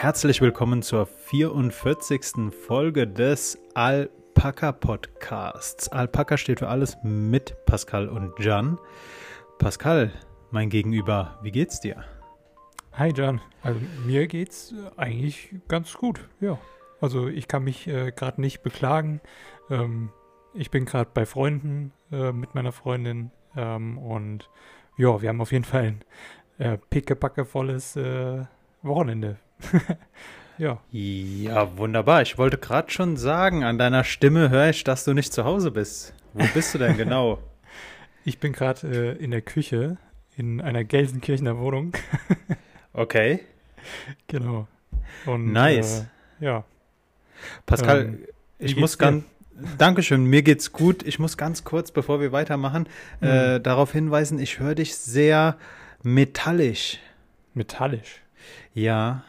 herzlich willkommen zur 44. Folge des Alpaka Podcasts. Alpaka steht für alles mit Pascal und Jan. Pascal, mein Gegenüber, wie geht's dir? Hi Jan, also mir geht's eigentlich ganz gut, ja. Also ich kann mich äh, gerade nicht beklagen. Ähm, ich bin gerade bei Freunden äh, mit meiner Freundin ähm, und ja, wir haben auf jeden Fall ein äh, pickepackevolles äh, Wochenende. Ja. Ja, wunderbar. Ich wollte gerade schon sagen, an deiner Stimme höre ich, dass du nicht zu Hause bist. Wo bist du denn genau? ich bin gerade äh, in der Küche in einer Gelsenkirchener Wohnung. okay. Genau. Und, nice. Äh, ja. Pascal, ähm, ich muss ganz. Dankeschön, mir geht's gut. Ich muss ganz kurz, bevor wir weitermachen, mhm. äh, darauf hinweisen, ich höre dich sehr metallisch. Metallisch? Ja.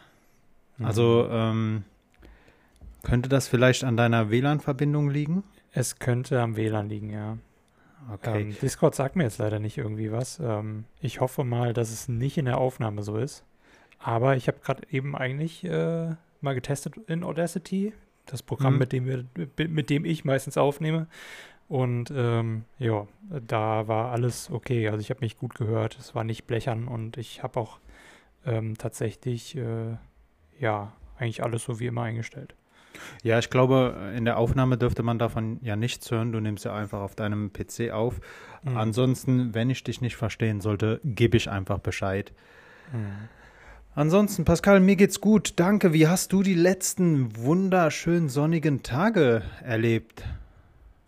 Mhm. Also ähm, könnte das vielleicht an deiner WLAN-Verbindung liegen? Es könnte am WLAN liegen, ja. Okay. Ähm, Discord sagt mir jetzt leider nicht irgendwie was. Ähm, ich hoffe mal, dass es nicht in der Aufnahme so ist. Aber ich habe gerade eben eigentlich äh, mal getestet in Audacity, das Programm, mhm. mit dem wir, mit dem ich meistens aufnehme. Und ähm, ja, da war alles okay. Also ich habe mich gut gehört. Es war nicht blechern und ich habe auch ähm, tatsächlich, äh, ja, eigentlich alles so wie immer eingestellt. Ja, ich glaube, in der Aufnahme dürfte man davon ja nichts hören. Du nimmst ja einfach auf deinem PC auf. Mhm. Ansonsten, wenn ich dich nicht verstehen sollte, gebe ich einfach Bescheid. Mhm. Ansonsten, Pascal, mir geht's gut. Danke. Wie hast du die letzten wunderschönen sonnigen Tage erlebt?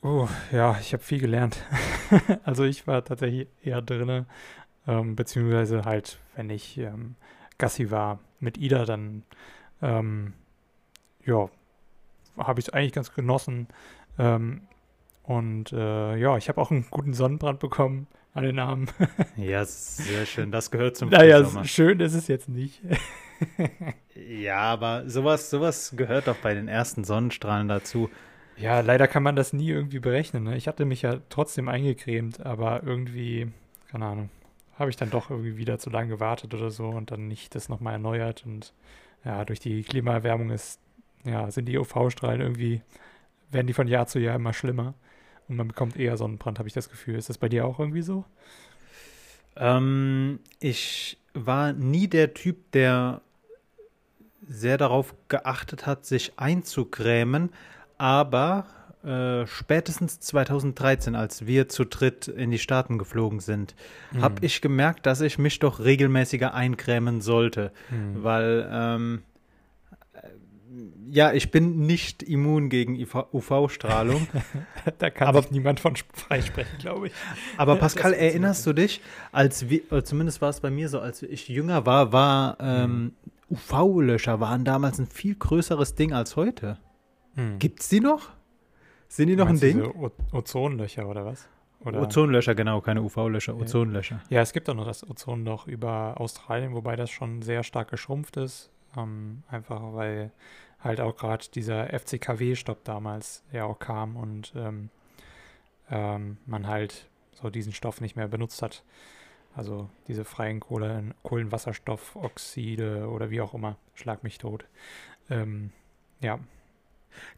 Oh, ja, ich habe viel gelernt. also ich war tatsächlich eher drinne, ähm, beziehungsweise halt, wenn ich ähm, Gassi war mit Ida, dann ähm, ja, habe ich es eigentlich ganz genossen. Ähm, und äh, ja, ich habe auch einen guten Sonnenbrand bekommen an den Armen. ja, sehr schön. Das gehört zum Naja, schön ist es jetzt nicht. ja, aber sowas, sowas gehört doch bei den ersten Sonnenstrahlen dazu. Ja, leider kann man das nie irgendwie berechnen. Ne? Ich hatte mich ja trotzdem eingecremt, aber irgendwie, keine Ahnung, habe ich dann doch irgendwie wieder zu lange gewartet oder so und dann nicht das nochmal erneuert. Und ja, durch die Klimaerwärmung ist, ja, sind die UV-Strahlen irgendwie, werden die von Jahr zu Jahr immer schlimmer. Und man bekommt eher Sonnenbrand, habe ich das Gefühl. Ist das bei dir auch irgendwie so? Ähm, ich war nie der Typ, der sehr darauf geachtet hat, sich einzugrämen, aber äh, spätestens 2013, als wir zu dritt in die Staaten geflogen sind, mhm. habe ich gemerkt, dass ich mich doch regelmäßiger eincremen sollte, mhm. weil ähm, ja, ich bin nicht immun gegen UV-Strahlung. da kann aber, niemand von freisprechen, glaube ich. Aber Pascal, erinnerst du dich, als wir, zumindest war es bei mir so, als ich jünger war, war ähm, mhm. UV-Löscher waren damals ein viel größeres Ding als heute. Mhm. Gibt's die noch? Sind die noch ein Ding? Ozonlöcher oder was? Oder? Ozonlöcher, genau, keine UV-Löcher, Ozonlöcher. Ja, es gibt auch noch das Ozonloch über Australien, wobei das schon sehr stark geschrumpft ist. Ähm, einfach weil halt auch gerade dieser FCKW-Stopp damals ja auch kam und ähm, ähm, man halt so diesen Stoff nicht mehr benutzt hat. Also diese freien Kohlen, Kohlenwasserstoffoxide oder wie auch immer, schlag mich tot. Ähm, ja.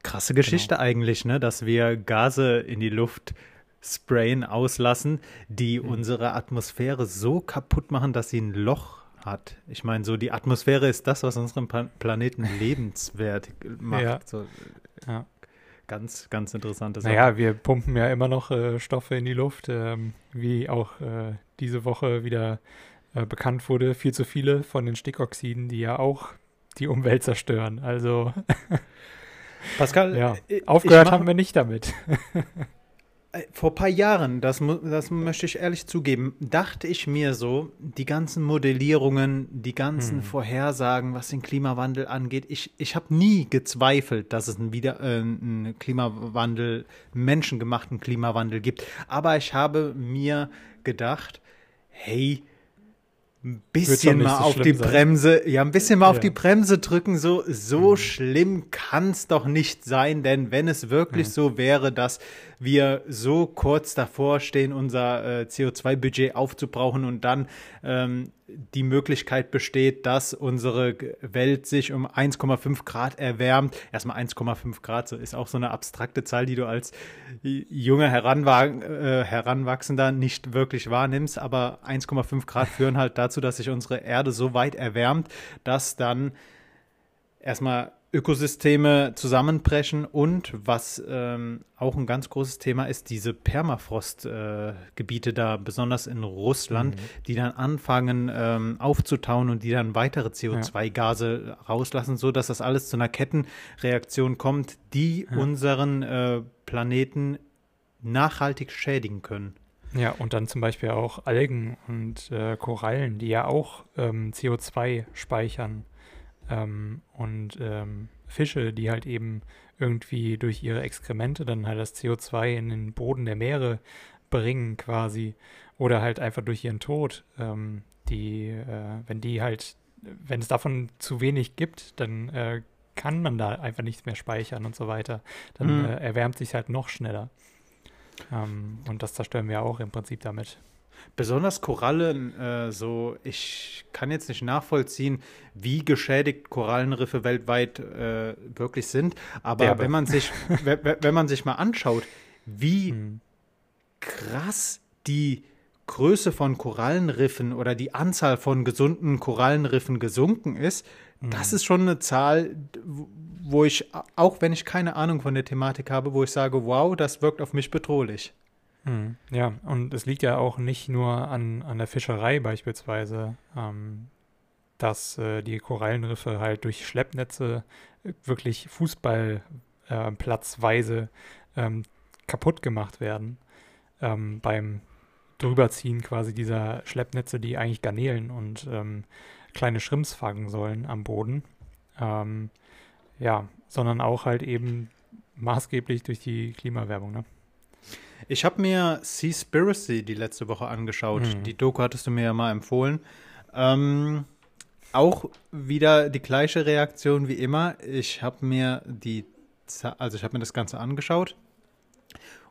Krasse Geschichte genau. eigentlich, ne? Dass wir Gase in die Luft sprayen, auslassen, die mhm. unsere Atmosphäre so kaputt machen, dass sie ein Loch hat. Ich meine, so die Atmosphäre ist das, was unseren Planeten lebenswert macht. Ja. So, ja. Ganz, ganz interessante Sache. Naja, wir pumpen ja immer noch äh, Stoffe in die Luft, ähm, wie auch äh, diese Woche wieder äh, bekannt wurde, viel zu viele von den Stickoxiden, die ja auch die Umwelt zerstören. Also Pascal, ja, aufgehört haben wir nicht damit. Äh, vor ein paar Jahren, das, das möchte ich ehrlich zugeben, dachte ich mir so, die ganzen Modellierungen, die ganzen hm. Vorhersagen, was den Klimawandel angeht, ich, ich habe nie gezweifelt, dass es einen, Wieder, äh, einen Klimawandel, menschengemachten Klimawandel gibt. Aber ich habe mir gedacht, hey, ein bisschen mal so auf die sein. Bremse, ja, ein bisschen mal ja. auf die Bremse drücken, so, so mhm. schlimm kann es doch nicht sein, denn wenn es wirklich mhm. so wäre, dass wir so kurz davor stehen, unser äh, CO2-Budget aufzubrauchen und dann ähm, die Möglichkeit besteht, dass unsere Welt sich um 1,5 Grad erwärmt. Erstmal 1,5 Grad so ist auch so eine abstrakte Zahl, die du als junger Heranwa äh, Heranwachsender nicht wirklich wahrnimmst. Aber 1,5 Grad führen halt dazu, dass sich unsere Erde so weit erwärmt, dass dann erstmal Ökosysteme zusammenbrechen und was ähm, auch ein ganz großes Thema ist, diese Permafrostgebiete äh, da, besonders in Russland, mhm. die dann anfangen ähm, aufzutauen und die dann weitere CO2-Gase ja. rauslassen, so dass das alles zu einer Kettenreaktion kommt, die ja. unseren äh, Planeten nachhaltig schädigen können. Ja, und dann zum Beispiel auch Algen und äh, Korallen, die ja auch ähm, CO2 speichern ähm, und ähm, Fische, die halt eben irgendwie durch ihre Exkremente dann halt das CO2 in den Boden der Meere bringen quasi oder halt einfach durch ihren Tod, ähm, die, äh, wenn die halt, wenn es davon zu wenig gibt, dann äh, kann man da einfach nichts mehr speichern und so weiter. Dann mhm. äh, erwärmt sich halt noch schneller. Ähm, und das zerstören wir auch im Prinzip damit. Besonders Korallen, äh, so, ich kann jetzt nicht nachvollziehen, wie geschädigt Korallenriffe weltweit äh, wirklich sind. Aber Derbe. wenn man sich, wenn man sich mal anschaut, wie hm. krass die Größe von Korallenriffen oder die Anzahl von gesunden Korallenriffen gesunken ist, hm. das ist schon eine Zahl, wo ich, auch wenn ich keine Ahnung von der Thematik habe, wo ich sage, wow, das wirkt auf mich bedrohlich. Hm, ja, und es liegt ja auch nicht nur an, an der Fischerei beispielsweise, ähm, dass äh, die Korallenriffe halt durch Schleppnetze äh, wirklich Fußballplatzweise äh, ähm, kaputt gemacht werden. Ähm, beim Drüberziehen quasi dieser Schleppnetze, die eigentlich Garnelen und ähm, kleine Schrimps fangen sollen am Boden. Ähm, ja, sondern auch halt eben maßgeblich durch die Klimawerbung, ne? Ich habe mir Seaspiracy die letzte Woche angeschaut. Mhm. Die Doku hattest du mir ja mal empfohlen. Ähm, auch wieder die gleiche Reaktion wie immer. Ich habe mir die, also ich habe mir das Ganze angeschaut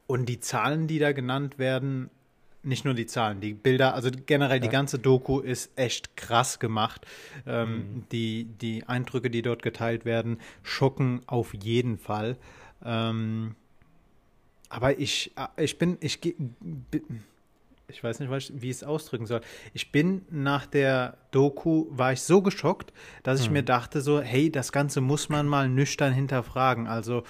und die Zahlen, die da genannt werden, nicht nur die Zahlen, die Bilder, also generell ja. die ganze Doku ist echt krass gemacht. Ähm, mhm. die, die Eindrücke, die dort geteilt werden, schocken auf jeden Fall. Ähm, aber ich, äh, ich bin, ich ich weiß nicht, wie ich es ausdrücken soll. Ich bin nach der Doku, war ich so geschockt, dass ich hm. mir dachte so, hey, das Ganze muss man mal nüchtern hinterfragen. Also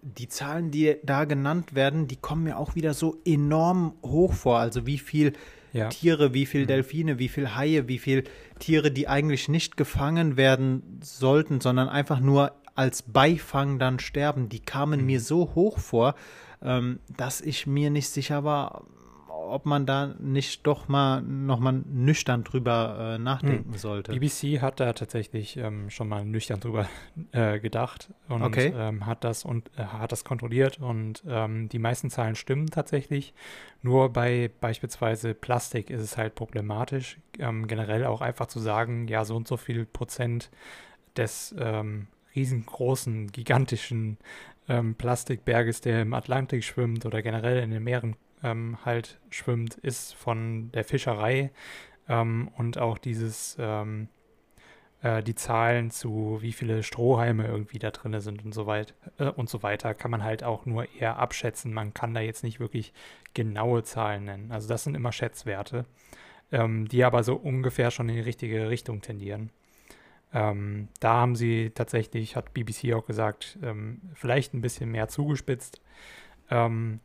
die Zahlen, die da genannt werden, die kommen mir auch wieder so enorm hoch vor. Also wie viel ja. Tiere, wie viel hm. Delfine, wie viel Haie, wie viel Tiere, die eigentlich nicht gefangen werden sollten, sondern einfach nur als Beifang dann sterben, die kamen mhm. mir so hoch vor, ähm, dass ich mir nicht sicher war, ob man da nicht doch mal nochmal nüchtern drüber äh, nachdenken hm. sollte. BBC hat da tatsächlich ähm, schon mal nüchtern drüber äh, gedacht und okay. ähm, hat das und äh, hat das kontrolliert und ähm, die meisten Zahlen stimmen tatsächlich. Nur bei beispielsweise Plastik ist es halt problematisch, ähm, generell auch einfach zu sagen, ja so und so viel Prozent des ähm, riesengroßen, gigantischen ähm, Plastikberges, der im Atlantik schwimmt oder generell in den Meeren ähm, halt schwimmt, ist von der Fischerei ähm, und auch dieses ähm, äh, die Zahlen zu wie viele Strohhalme irgendwie da drin sind und so weit äh, und so weiter kann man halt auch nur eher abschätzen. Man kann da jetzt nicht wirklich genaue Zahlen nennen. Also das sind immer Schätzwerte, ähm, die aber so ungefähr schon in die richtige Richtung tendieren. Ähm, da haben sie tatsächlich, hat BBC auch gesagt, ähm, vielleicht ein bisschen mehr zugespitzt, ähm,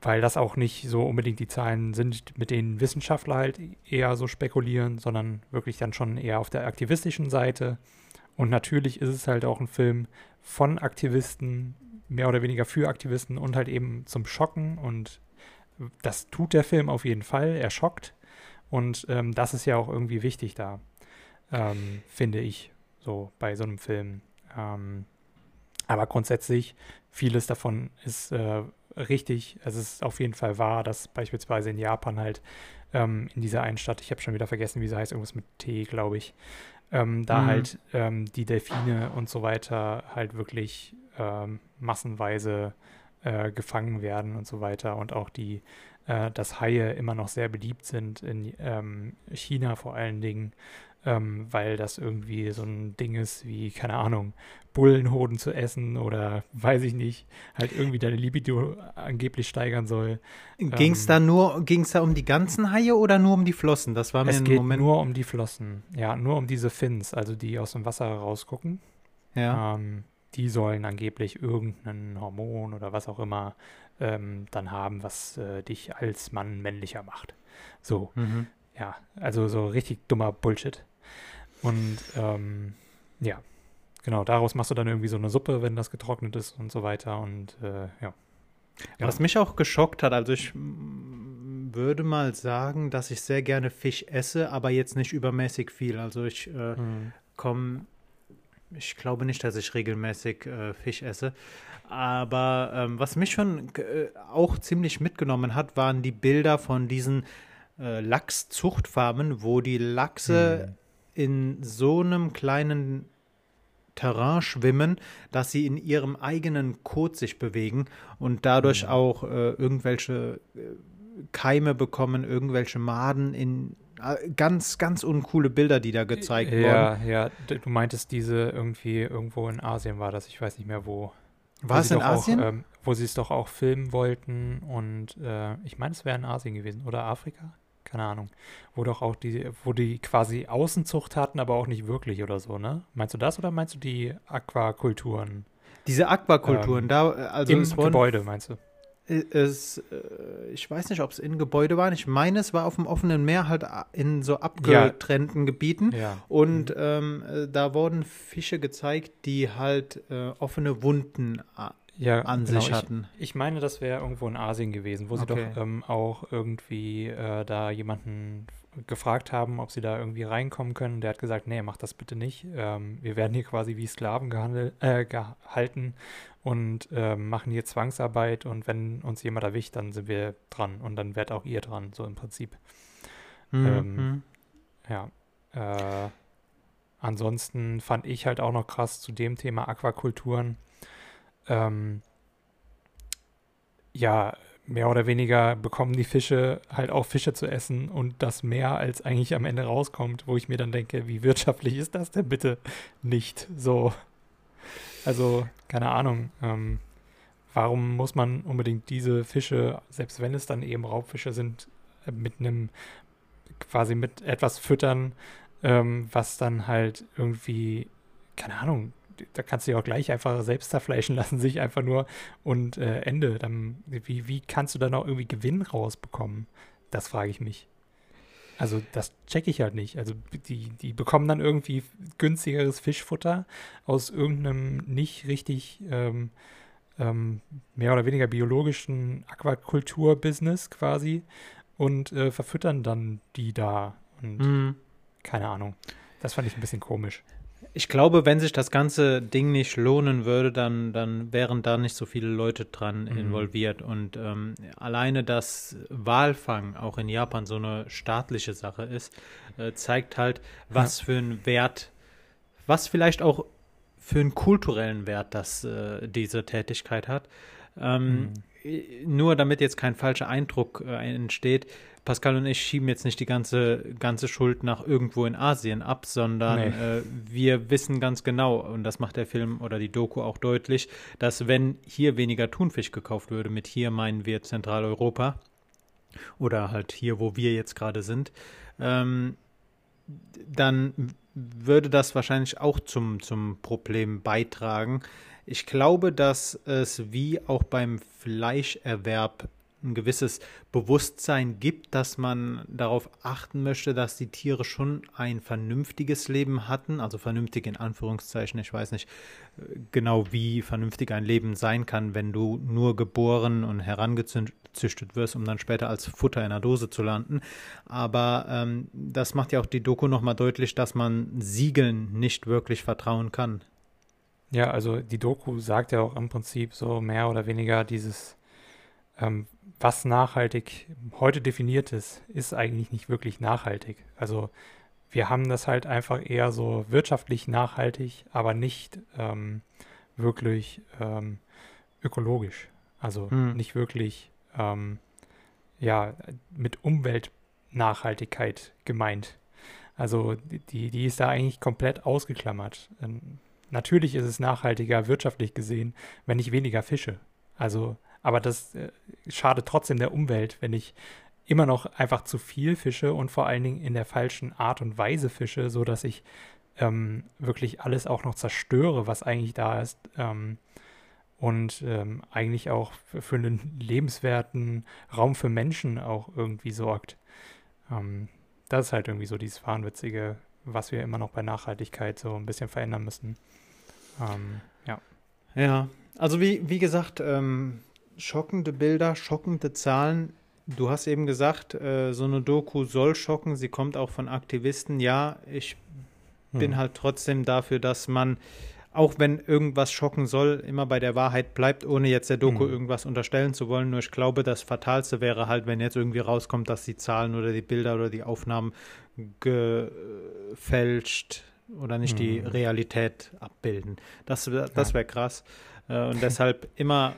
weil das auch nicht so unbedingt die Zahlen sind, mit denen Wissenschaftler halt eher so spekulieren, sondern wirklich dann schon eher auf der aktivistischen Seite. Und natürlich ist es halt auch ein Film von Aktivisten, mehr oder weniger für Aktivisten und halt eben zum Schocken. Und das tut der Film auf jeden Fall. Er schockt. Und ähm, das ist ja auch irgendwie wichtig da ähm, finde ich, so bei so einem Film. Ähm, aber grundsätzlich, vieles davon ist äh, richtig. Es ist auf jeden Fall wahr, dass beispielsweise in Japan halt ähm, in dieser einen Stadt, ich habe schon wieder vergessen, wie sie heißt, irgendwas mit T, glaube ich, ähm, da mhm. halt ähm, die Delfine und so weiter halt wirklich ähm, massenweise äh, gefangen werden und so weiter und auch die äh, dass Haie immer noch sehr beliebt sind in ähm, China vor allen Dingen, ähm, weil das irgendwie so ein Ding ist wie, keine Ahnung, Bullenhoden zu essen oder weiß ich nicht, halt irgendwie deine Libido angeblich steigern soll. Ging es ähm, da nur, ging es da um die ganzen Haie oder nur um die Flossen? Das war mir es geht Moment. nur um die Flossen, ja, nur um diese Fins, also die aus dem Wasser rausgucken. Ja. Ähm, die sollen angeblich irgendein Hormon oder was auch immer ähm, dann haben, was äh, dich als Mann männlicher macht. So, mhm. ja, also so richtig dummer Bullshit. Und ähm, ja, genau, daraus machst du dann irgendwie so eine Suppe, wenn das getrocknet ist und so weiter. Und äh, ja. Genau. Was mich auch geschockt hat, also ich würde mal sagen, dass ich sehr gerne Fisch esse, aber jetzt nicht übermäßig viel. Also ich äh, mhm. komme ich glaube nicht, dass ich regelmäßig äh, Fisch esse. Aber ähm, was mich schon äh, auch ziemlich mitgenommen hat, waren die Bilder von diesen äh, Lachszuchtfarmen, wo die Lachse hm. In so einem kleinen Terrain schwimmen, dass sie in ihrem eigenen Kot sich bewegen und dadurch hm. auch äh, irgendwelche äh, Keime bekommen, irgendwelche Maden in äh, ganz, ganz uncoole Bilder, die da gezeigt ja, wurden. Ja, ja, du meintest diese irgendwie irgendwo in Asien war das, ich weiß nicht mehr wo. War es in Asien? Auch, ähm, wo sie es doch auch filmen wollten und äh, ich meine, es wäre in Asien gewesen oder Afrika? Keine Ahnung. Wo doch auch die, wo die quasi Außenzucht hatten, aber auch nicht wirklich oder so, ne? Meinst du das oder meinst du die Aquakulturen? Diese Aquakulturen, ähm, da, also im Gebäude, meinst du? es, äh, ich weiß nicht, ob es in Gebäude war. Ich meine, es war auf dem offenen Meer halt in so abgetrennten ja. Gebieten. Ja. Und mhm. ähm, äh, da wurden Fische gezeigt, die halt äh, offene Wunden ja, an genau. sich hatten. Ich, ich meine, das wäre irgendwo in Asien gewesen, wo sie okay. doch ähm, auch irgendwie äh, da jemanden gefragt haben, ob sie da irgendwie reinkommen können. Der hat gesagt, nee, mach das bitte nicht. Ähm, wir werden hier quasi wie Sklaven gehandelt, äh, gehalten und äh, machen hier Zwangsarbeit und wenn uns jemand erwischt, dann sind wir dran und dann werdet auch ihr dran, so im Prinzip. Mhm. Ähm, mhm. ja. Äh, ansonsten fand ich halt auch noch krass zu dem Thema Aquakulturen. Ähm, ja, mehr oder weniger bekommen die Fische halt auch Fische zu essen und das mehr als eigentlich am Ende rauskommt, wo ich mir dann denke, wie wirtschaftlich ist das denn bitte nicht so? Also, keine Ahnung. Ähm, warum muss man unbedingt diese Fische, selbst wenn es dann eben Raubfische sind, äh, mit einem, quasi mit etwas füttern, ähm, was dann halt irgendwie, keine Ahnung, da kannst du ja auch gleich einfach selbst zerfleischen lassen, sich einfach nur und äh, Ende. Dann, wie, wie kannst du da noch irgendwie Gewinn rausbekommen? Das frage ich mich. Also das checke ich halt nicht. Also die, die bekommen dann irgendwie günstigeres Fischfutter aus irgendeinem nicht richtig ähm, ähm, mehr oder weniger biologischen Aquakultur-Business quasi und äh, verfüttern dann die da. Und mm. keine Ahnung. Das fand ich ein bisschen komisch. Ich glaube, wenn sich das ganze Ding nicht lohnen würde, dann, dann wären da nicht so viele Leute dran mhm. involviert. Und ähm, alleine, dass Walfang auch in Japan so eine staatliche Sache ist, äh, zeigt halt, was ja. für einen Wert, was vielleicht auch für einen kulturellen Wert das äh, diese Tätigkeit hat. Ähm, mhm. Nur damit jetzt kein falscher Eindruck äh, entsteht, Pascal und ich schieben jetzt nicht die ganze, ganze Schuld nach irgendwo in Asien ab, sondern nee. äh, wir wissen ganz genau, und das macht der Film oder die Doku auch deutlich, dass wenn hier weniger Thunfisch gekauft würde, mit hier meinen wir Zentraleuropa oder halt hier, wo wir jetzt gerade sind, ähm, dann würde das wahrscheinlich auch zum, zum Problem beitragen. Ich glaube, dass es wie auch beim Fleischerwerb ein gewisses Bewusstsein gibt, dass man darauf achten möchte, dass die Tiere schon ein vernünftiges Leben hatten, also vernünftig in Anführungszeichen. Ich weiß nicht äh, genau, wie vernünftig ein Leben sein kann, wenn du nur geboren und herangezüchtet wirst, um dann später als Futter in der Dose zu landen. Aber ähm, das macht ja auch die Doku nochmal deutlich, dass man Siegeln nicht wirklich vertrauen kann. Ja, also die Doku sagt ja auch im Prinzip so mehr oder weniger dieses ähm, was nachhaltig heute definiert ist, ist eigentlich nicht wirklich nachhaltig. Also wir haben das halt einfach eher so wirtschaftlich nachhaltig, aber nicht ähm, wirklich ähm, ökologisch. Also hm. nicht wirklich, ähm, ja, mit Umweltnachhaltigkeit gemeint. Also die, die ist da eigentlich komplett ausgeklammert. Ähm, natürlich ist es nachhaltiger wirtschaftlich gesehen, wenn ich weniger fische. Also, aber das äh, schadet trotzdem der Umwelt, wenn ich immer noch einfach zu viel fische und vor allen Dingen in der falschen Art und Weise fische, sodass ich ähm, wirklich alles auch noch zerstöre, was eigentlich da ist. Ähm, und ähm, eigentlich auch für, für, einen lebenswerten Raum für Menschen auch irgendwie sorgt. Ähm, das ist halt irgendwie so dieses Wahnwitzige, was wir immer noch bei Nachhaltigkeit so ein bisschen verändern müssen. Ähm, ja. Ja, also wie, wie gesagt, ähm, schockende Bilder, schockende Zahlen. Du hast eben gesagt, äh, so eine Doku soll schocken. Sie kommt auch von Aktivisten. Ja, ich bin hm. halt trotzdem dafür, dass man, auch wenn irgendwas schocken soll, immer bei der Wahrheit bleibt, ohne jetzt der Doku hm. irgendwas unterstellen zu wollen. Nur ich glaube, das Fatalste wäre halt, wenn jetzt irgendwie rauskommt, dass die Zahlen oder die Bilder oder die Aufnahmen gefälscht oder nicht hm. die Realität abbilden. Das, das wäre krass. Äh, und deshalb immer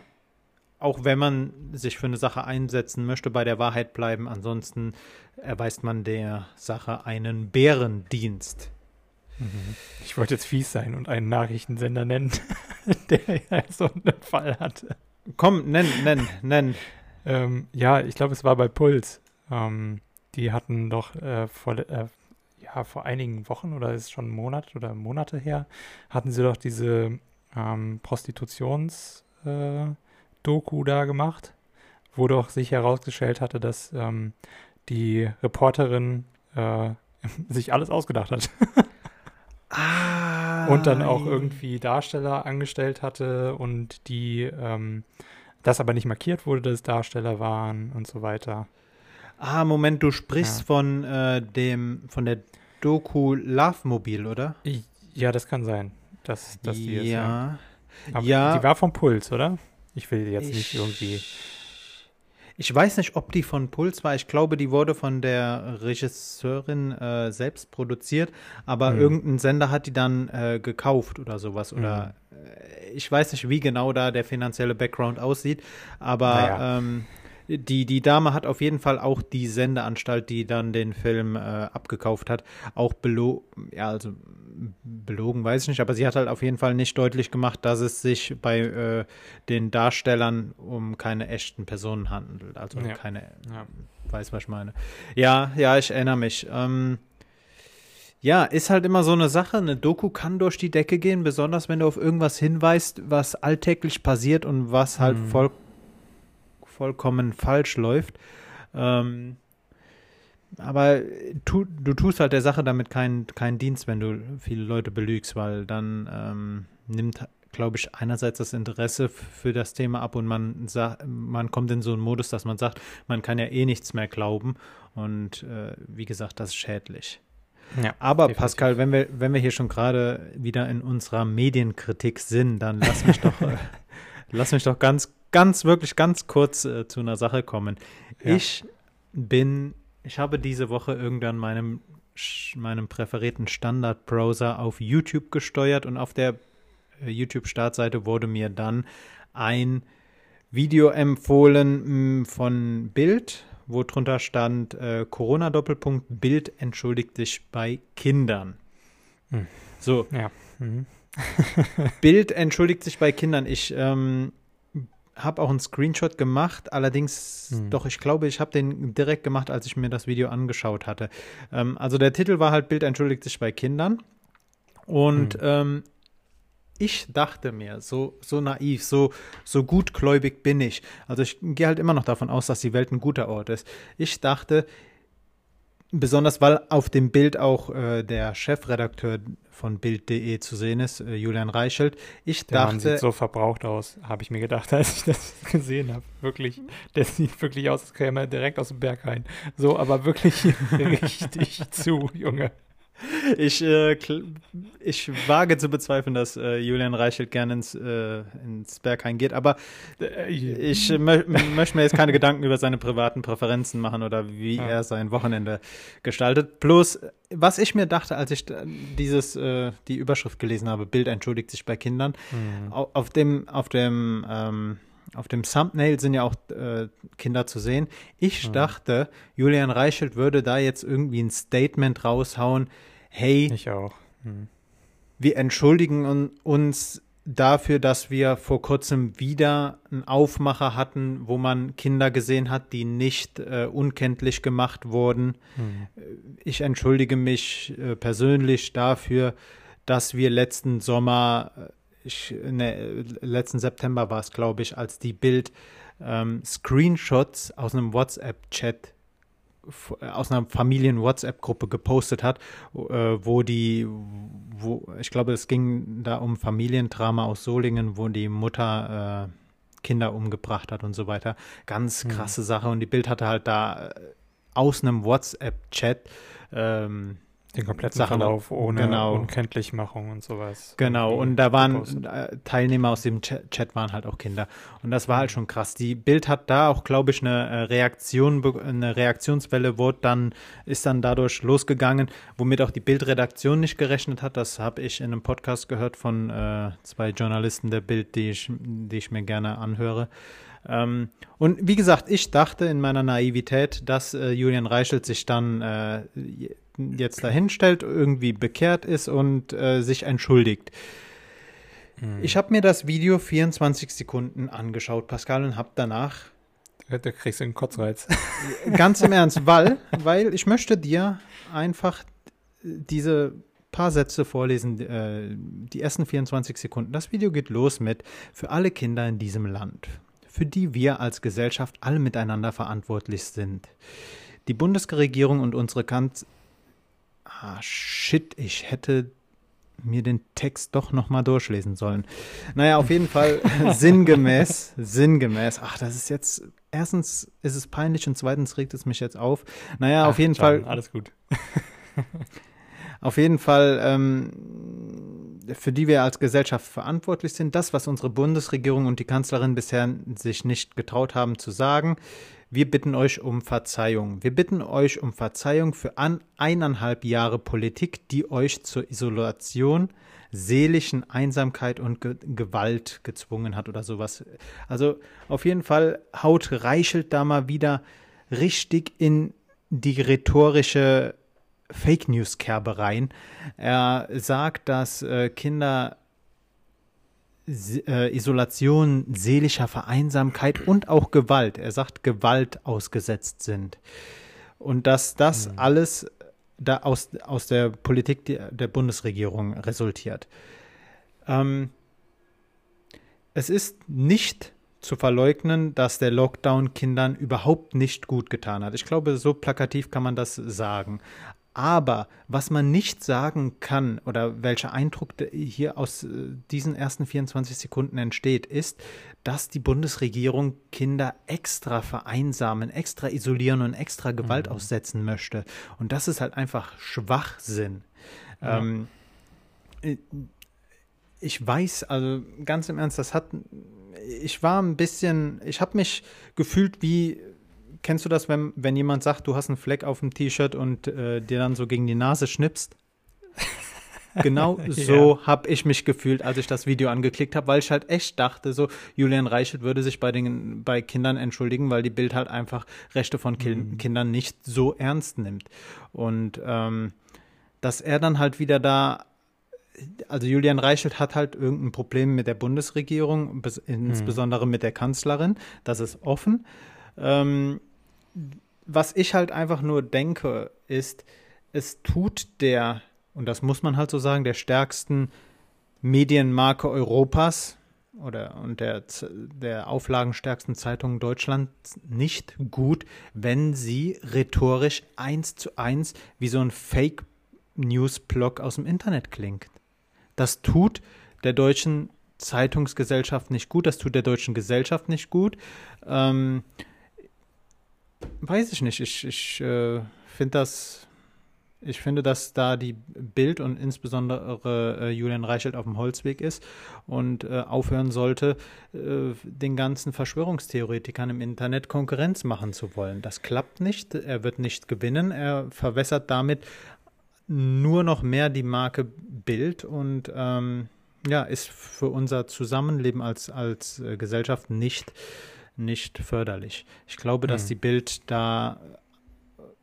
auch wenn man sich für eine Sache einsetzen möchte, bei der Wahrheit bleiben. Ansonsten erweist man der Sache einen Bärendienst. Mhm. Ich wollte jetzt fies sein und einen Nachrichtensender nennen, der ja so einen Fall hatte. Komm, nenn, nenn, nenn. ähm, ja, ich glaube, es war bei Puls. Ähm, die hatten doch äh, vor, äh, ja, vor einigen Wochen oder ist schon ein Monat oder Monate her, hatten sie doch diese ähm, Prostitutions- äh, Doku da gemacht, wo doch sich herausgestellt hatte, dass ähm, die Reporterin äh, sich alles ausgedacht hat. ah, und dann auch irgendwie Darsteller angestellt hatte und die ähm, das aber nicht markiert wurde, dass Darsteller waren und so weiter. Ah, Moment, du sprichst ja. von äh, dem von der Doku Love Mobil, oder? Ja, das kann sein. Dass, dass die ist, ja. ja. ja. Die war vom Puls, oder? Ich will jetzt ich, nicht irgendwie. Ich weiß nicht, ob die von Puls war. Ich glaube, die wurde von der Regisseurin äh, selbst produziert, aber hm. irgendein Sender hat die dann äh, gekauft oder sowas. Oder hm. äh, ich weiß nicht, wie genau da der finanzielle Background aussieht, aber naja. ähm, die, die Dame hat auf jeden Fall auch die Sendeanstalt, die dann den Film äh, abgekauft hat, auch belo ja, also belogen, weiß ich nicht, aber sie hat halt auf jeden Fall nicht deutlich gemacht, dass es sich bei äh, den Darstellern um keine echten Personen handelt. Also ja. keine, ja. weiß, was ich meine. Ja, ja, ich erinnere mich. Ähm, ja, ist halt immer so eine Sache. Eine Doku kann durch die Decke gehen, besonders wenn du auf irgendwas hinweist, was alltäglich passiert und was halt mhm. voll, vollkommen falsch läuft. Ähm, aber tu, du tust halt der Sache damit keinen kein Dienst, wenn du viele Leute belügst, weil dann ähm, nimmt, glaube ich, einerseits das Interesse für das Thema ab und man, man kommt in so einen Modus, dass man sagt, man kann ja eh nichts mehr glauben und äh, wie gesagt, das ist schädlich. Ja, Aber definitiv. Pascal, wenn wir, wenn wir hier schon gerade wieder in unserer Medienkritik sind, dann lass mich doch, äh, lass mich doch ganz, ganz, wirklich ganz kurz äh, zu einer Sache kommen. Ja. Ich bin ich habe diese Woche irgendwann meinem, meinem präferierten Standard-Browser auf YouTube gesteuert und auf der äh, YouTube-Startseite wurde mir dann ein Video empfohlen mm, von Bild, wo drunter stand äh, Corona-Doppelpunkt Bild entschuldigt sich bei Kindern. Hm. So. Ja. Mhm. Bild entschuldigt sich bei Kindern. Ich ähm, habe auch einen Screenshot gemacht, allerdings hm. doch, ich glaube, ich habe den direkt gemacht, als ich mir das Video angeschaut hatte. Ähm, also der Titel war halt Bild entschuldigt sich bei Kindern. Und hm. ähm, ich dachte mir, so, so naiv, so, so gutgläubig bin ich. Also ich gehe halt immer noch davon aus, dass die Welt ein guter Ort ist. Ich dachte, Besonders weil auf dem Bild auch äh, der Chefredakteur von Bild.de zu sehen ist, äh, Julian Reichelt. Ich der dachte. Mann sieht so verbraucht aus, habe ich mir gedacht, als ich das gesehen habe. Wirklich, der sieht wirklich aus, als käme er direkt aus dem Berg rein. So, aber wirklich richtig zu, Junge. Ich, äh, ich wage zu bezweifeln, dass äh, Julian Reichelt gerne ins, äh, ins Berghain geht, aber äh, ich mö möchte mir jetzt keine Gedanken über seine privaten Präferenzen machen oder wie ja. er sein Wochenende gestaltet. Plus, was ich mir dachte, als ich dieses, äh, die Überschrift gelesen habe, Bild entschuldigt sich bei Kindern, mhm. auf dem, auf dem ähm, auf dem Thumbnail sind ja auch äh, Kinder zu sehen. Ich mhm. dachte, Julian Reichelt würde da jetzt irgendwie ein Statement raushauen. Hey, ich auch. Mhm. Wir entschuldigen uns dafür, dass wir vor kurzem wieder einen Aufmacher hatten, wo man Kinder gesehen hat, die nicht äh, unkenntlich gemacht wurden. Mhm. Ich entschuldige mich äh, persönlich dafür, dass wir letzten Sommer, äh, ich, ne, letzten September war es, glaube ich, als die Bild ähm, Screenshots aus einem WhatsApp-Chat aus einer Familien-WhatsApp-Gruppe gepostet hat, äh, wo die, wo, ich glaube, es ging da um Familiendrama aus Solingen, wo die Mutter äh, Kinder umgebracht hat und so weiter. Ganz hm. krasse mhm. Sache. Und die Bild hatte halt da äh, aus einem WhatsApp-Chat ähm, den kompletten Sachen Verlauf ohne genau. Unkenntlichmachung und sowas. Genau, und da waren gepostet. Äh, Teilnehmer aus dem Chat waren halt auch Kinder. Und das war halt schon krass. Die Bild hat da auch, glaube ich, eine äh, Reaktion, eine Reaktionswelle wurde dann, ist dann dadurch losgegangen, womit auch die Bildredaktion nicht gerechnet hat. Das habe ich in einem Podcast gehört von äh, zwei Journalisten der Bild, die ich, die ich mir gerne anhöre. Ähm, und wie gesagt, ich dachte in meiner Naivität, dass äh, Julian Reichelt sich dann äh, jetzt dahinstellt, irgendwie bekehrt ist und äh, sich entschuldigt. Hm. Ich habe mir das Video 24 Sekunden angeschaut, Pascal, und habe danach. Da kriegst du einen Kotzreiz. Ganz im Ernst, weil, weil ich möchte dir einfach diese paar Sätze vorlesen, äh, die ersten 24 Sekunden. Das Video geht los mit für alle Kinder in diesem Land, für die wir als Gesellschaft alle miteinander verantwortlich sind. Die Bundesregierung und unsere Kanz ah, shit, ich hätte mir den Text doch nochmal durchlesen sollen. Naja, auf jeden Fall sinngemäß, sinngemäß. Ach, das ist jetzt, erstens ist es peinlich und zweitens regt es mich jetzt auf. Naja, Ach, auf jeden Fall. Alles gut. auf jeden Fall, ähm, für die wir als Gesellschaft verantwortlich sind, das, was unsere Bundesregierung und die Kanzlerin bisher sich nicht getraut haben zu sagen, wir bitten euch um Verzeihung. Wir bitten euch um Verzeihung für an eineinhalb Jahre Politik, die euch zur Isolation, seelischen Einsamkeit und Ge Gewalt gezwungen hat oder sowas. Also auf jeden Fall haut Reichelt da mal wieder richtig in die rhetorische Fake News Kerbe rein. Er sagt, dass äh, Kinder äh, Isolation, seelischer Vereinsamkeit und auch Gewalt, er sagt Gewalt ausgesetzt sind. Und dass das mhm. alles da aus, aus der Politik der, der Bundesregierung resultiert. Ähm, es ist nicht zu verleugnen, dass der Lockdown Kindern überhaupt nicht gut getan hat. Ich glaube, so plakativ kann man das sagen. Aber was man nicht sagen kann oder welcher Eindruck hier aus äh, diesen ersten 24 Sekunden entsteht, ist, dass die Bundesregierung Kinder extra vereinsamen, extra isolieren und extra Gewalt mhm. aussetzen möchte. Und das ist halt einfach Schwachsinn. Ja. Ähm, äh, ich weiß, also ganz im Ernst, das hat, ich war ein bisschen, ich habe mich gefühlt wie kennst du das, wenn, wenn jemand sagt, du hast einen Fleck auf dem T-Shirt und äh, dir dann so gegen die Nase schnippst? Genau so ja. habe ich mich gefühlt, als ich das Video angeklickt habe, weil ich halt echt dachte, so Julian Reichelt würde sich bei den bei Kindern entschuldigen, weil die Bild halt einfach Rechte von Ki mhm. Kindern nicht so ernst nimmt. Und ähm, dass er dann halt wieder da also Julian Reichelt hat halt irgendein Problem mit der Bundesregierung, insbesondere mhm. mit der Kanzlerin. Das ist offen. Ähm, was ich halt einfach nur denke, ist, es tut der, und das muss man halt so sagen, der stärksten Medienmarke Europas oder und der, der auflagenstärksten Zeitung Deutschlands nicht gut, wenn sie rhetorisch eins zu eins wie so ein Fake News-Blog aus dem Internet klingt. Das tut der deutschen Zeitungsgesellschaft nicht gut, das tut der deutschen Gesellschaft nicht gut. Ähm, Weiß ich nicht. Ich, ich äh, finde das, ich finde, dass da die Bild und insbesondere äh, Julian Reichelt auf dem Holzweg ist und äh, aufhören sollte, äh, den ganzen Verschwörungstheoretikern im Internet Konkurrenz machen zu wollen. Das klappt nicht. Er wird nicht gewinnen. Er verwässert damit nur noch mehr die Marke Bild und ähm, ja, ist für unser Zusammenleben als, als äh, Gesellschaft nicht, nicht förderlich. Ich glaube, dass mhm. die Bild da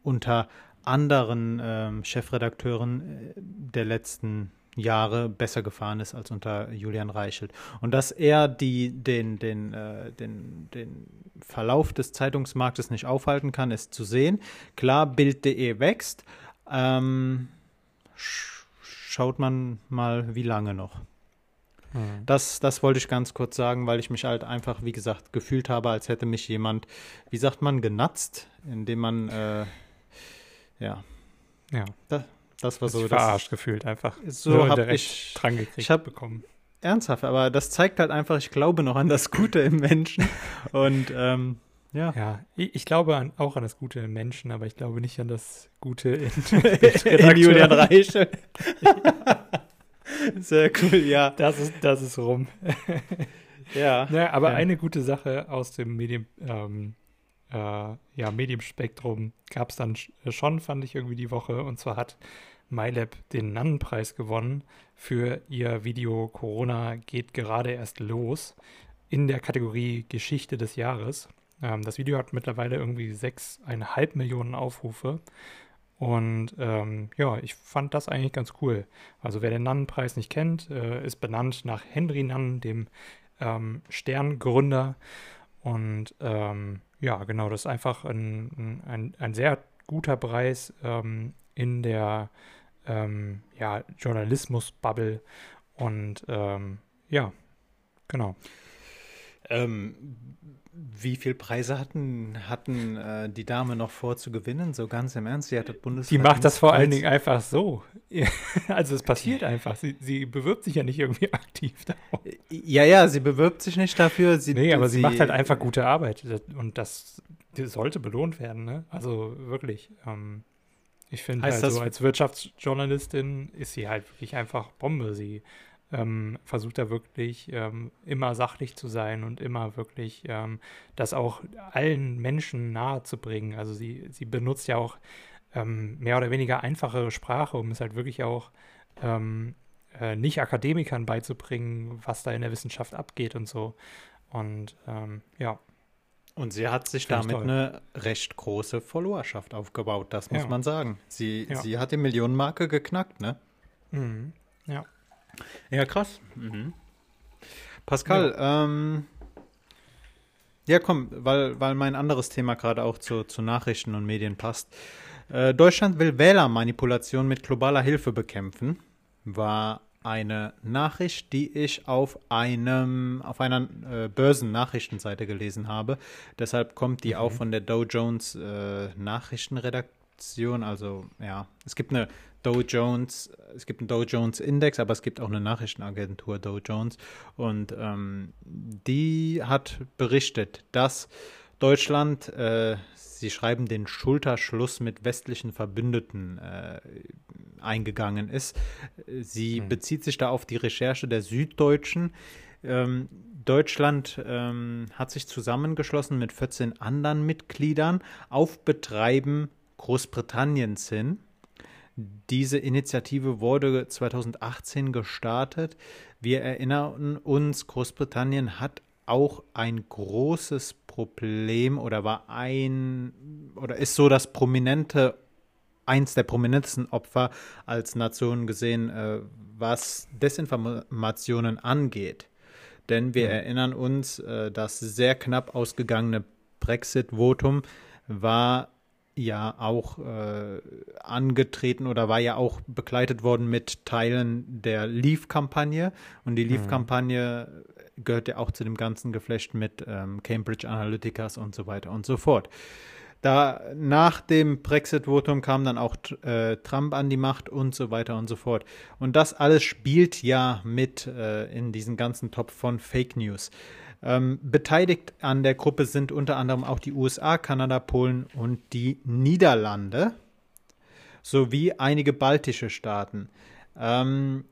unter anderen ähm, Chefredakteuren äh, der letzten Jahre besser gefahren ist als unter Julian Reichelt. Und dass er die, den, den, äh, den, den Verlauf des Zeitungsmarktes nicht aufhalten kann, ist zu sehen. Klar, Bild.de wächst. Ähm, schaut man mal, wie lange noch. Mhm. Das, das wollte ich ganz kurz sagen, weil ich mich halt einfach, wie gesagt, gefühlt habe, als hätte mich jemand, wie sagt man, genatzt, indem man, äh, ja. Ja. Das, das war so. Verarscht gefühlt einfach. So, habe ich dran gekriegt ich hab, bekommen. Ernsthaft, aber das zeigt halt einfach, ich glaube noch an das Gute im Menschen. Und ähm, ja. Ja, ich, ich glaube an, auch an das Gute im Menschen, aber ich glaube nicht an das Gute in, in Julian Reichel. Sehr cool, ja. Das ist, das ist rum. ja. Naja, aber ja. eine gute Sache aus dem Medien, ähm, äh, ja, Medienspektrum gab es dann schon, fand ich irgendwie die Woche. Und zwar hat MyLab den Nannenpreis gewonnen für ihr Video Corona geht gerade erst los in der Kategorie Geschichte des Jahres. Ähm, das Video hat mittlerweile irgendwie sechseinhalb Millionen Aufrufe. Und ähm, ja, ich fand das eigentlich ganz cool. Also wer den Nannenpreis nicht kennt, äh, ist benannt nach Henry Nannen, dem ähm, Sterngründer. Und ähm, ja, genau, das ist einfach ein, ein, ein sehr guter Preis ähm, in der ähm, ja, Journalismus-Bubble. Und ähm, ja, genau. Ähm, wie viele Preise hatten, hatten äh, die Dame noch vor zu gewinnen? So ganz im Ernst, sie hat das Die macht das vor allen Dingen einfach so. also es passiert einfach. Sie, sie bewirbt sich ja nicht irgendwie aktiv darauf. Ja, ja, sie bewirbt sich nicht dafür. Sie, nee, aber sie, sie macht halt einfach gute Arbeit. Und das, das sollte belohnt werden, ne? Also wirklich. Ähm, ich finde halt so als Wirtschaftsjournalistin ist sie halt wirklich einfach Bombe. Sie ähm, versucht da wirklich ähm, immer sachlich zu sein und immer wirklich ähm, das auch allen Menschen nahe zu bringen. Also sie, sie benutzt ja auch ähm, mehr oder weniger einfachere Sprache, um es halt wirklich auch ähm, äh, nicht Akademikern beizubringen, was da in der Wissenschaft abgeht und so. Und ähm, ja. Und sie hat sich damit eine recht große Followerschaft aufgebaut, das muss ja. man sagen. Sie, ja. sie hat die Millionenmarke geknackt, ne? Mhm. Ja. Ja, krass. Mhm. Pascal, ja. Ähm, ja, komm, weil, weil mein anderes Thema gerade auch zu, zu Nachrichten und Medien passt. Äh, Deutschland will Wählermanipulation mit globaler Hilfe bekämpfen, war eine Nachricht, die ich auf einem auf einer äh, Börsennachrichtenseite gelesen habe. Deshalb kommt die mhm. auch von der Dow Jones äh, Nachrichtenredaktion. Also ja, es gibt eine Dow Jones, es gibt einen Dow Jones Index, aber es gibt auch eine Nachrichtenagentur Dow Jones und ähm, die hat berichtet, dass Deutschland, äh, sie schreiben, den Schulterschluss mit westlichen Verbündeten äh, eingegangen ist. Sie hm. bezieht sich da auf die Recherche der Süddeutschen. Ähm, Deutschland ähm, hat sich zusammengeschlossen mit 14 anderen Mitgliedern auf Betreiben Großbritanniens hin diese Initiative wurde 2018 gestartet. Wir erinnern uns, Großbritannien hat auch ein großes Problem oder war ein oder ist so das prominente eins der prominentesten Opfer als Nation gesehen, äh, was Desinformationen angeht. Denn wir mhm. erinnern uns, äh, das sehr knapp ausgegangene Brexit-Votum war ja auch äh, angetreten oder war ja auch begleitet worden mit Teilen der Leave-Kampagne. Und die mhm. Leave-Kampagne gehört ja auch zu dem ganzen Geflecht mit ähm, Cambridge Analyticas und so weiter und so fort. Da nach dem Brexit-Votum kam dann auch äh, Trump an die Macht und so weiter und so fort. Und das alles spielt ja mit äh, in diesen ganzen Topf von Fake News. Ähm, beteiligt an der Gruppe sind unter anderem auch die USA, Kanada, Polen und die Niederlande sowie einige baltische Staaten. Ähm,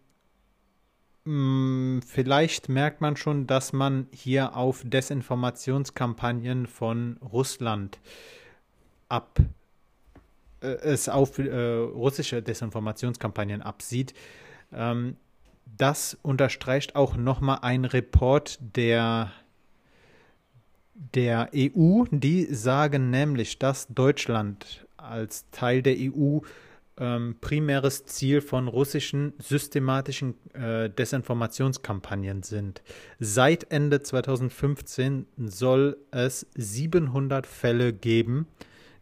mh, vielleicht merkt man schon, dass man hier auf Desinformationskampagnen von Russland ab äh, es auf äh, russische Desinformationskampagnen absieht. Ähm, das unterstreicht auch nochmal ein Report der, der EU. Die sagen nämlich, dass Deutschland als Teil der EU ähm, primäres Ziel von russischen systematischen äh, Desinformationskampagnen sind. Seit Ende 2015 soll es 700 Fälle geben,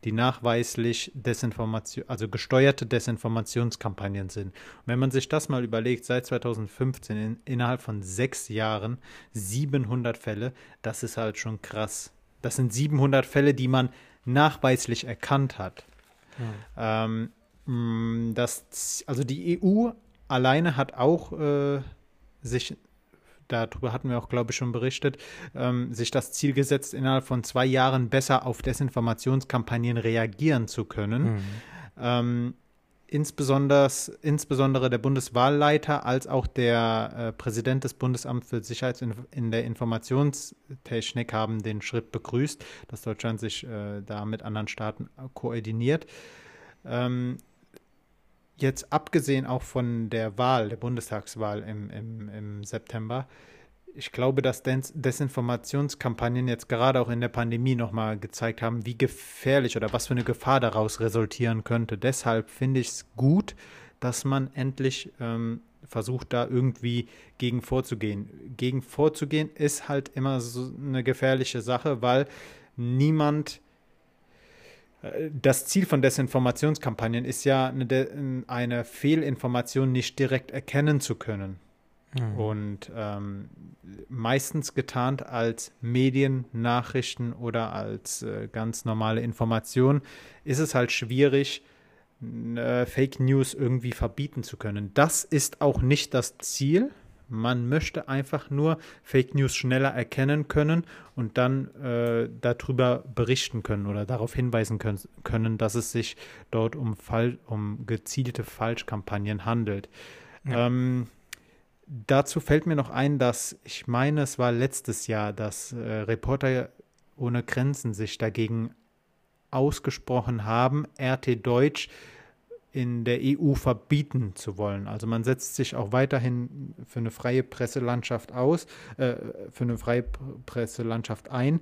die nachweislich Desinformation, also gesteuerte Desinformationskampagnen sind. Und wenn man sich das mal überlegt, seit 2015 in, innerhalb von sechs Jahren 700 Fälle, das ist halt schon krass. Das sind 700 Fälle, die man nachweislich erkannt hat. Hm. Ähm, das, also die EU alleine hat auch äh, sich darüber hatten wir auch, glaube ich, schon berichtet, ähm, sich das Ziel gesetzt, innerhalb von zwei Jahren besser auf Desinformationskampagnen reagieren zu können. Mhm. Ähm, insbesondere, insbesondere der Bundeswahlleiter als auch der äh, Präsident des Bundesamts für Sicherheit in, in, der Informationstechnik haben den Schritt begrüßt, dass Deutschland sich äh, da mit anderen Staaten koordiniert. Ähm, jetzt abgesehen auch von der Wahl, der Bundestagswahl im, im, im September, ich glaube, dass Des Desinformationskampagnen jetzt gerade auch in der Pandemie nochmal gezeigt haben, wie gefährlich oder was für eine Gefahr daraus resultieren könnte. Deshalb finde ich es gut, dass man endlich ähm, versucht, da irgendwie gegen vorzugehen. Gegen vorzugehen ist halt immer so eine gefährliche Sache, weil niemand das Ziel von Desinformationskampagnen ist ja, eine, eine Fehlinformation nicht direkt erkennen zu können. Mhm. Und ähm, meistens getarnt als Medien, Nachrichten oder als äh, ganz normale Information, ist es halt schwierig, äh, Fake News irgendwie verbieten zu können. Das ist auch nicht das Ziel man möchte einfach nur Fake News schneller erkennen können und dann äh, darüber berichten können oder darauf hinweisen können, können, dass es sich dort um, Fall, um gezielte Falschkampagnen handelt. Ja. Ähm, dazu fällt mir noch ein, dass ich meine, es war letztes Jahr, dass äh, Reporter ohne Grenzen sich dagegen ausgesprochen haben, RT Deutsch in der EU verbieten zu wollen. Also man setzt sich auch weiterhin für eine freie Presselandschaft aus, äh, für eine freie Presselandschaft ein.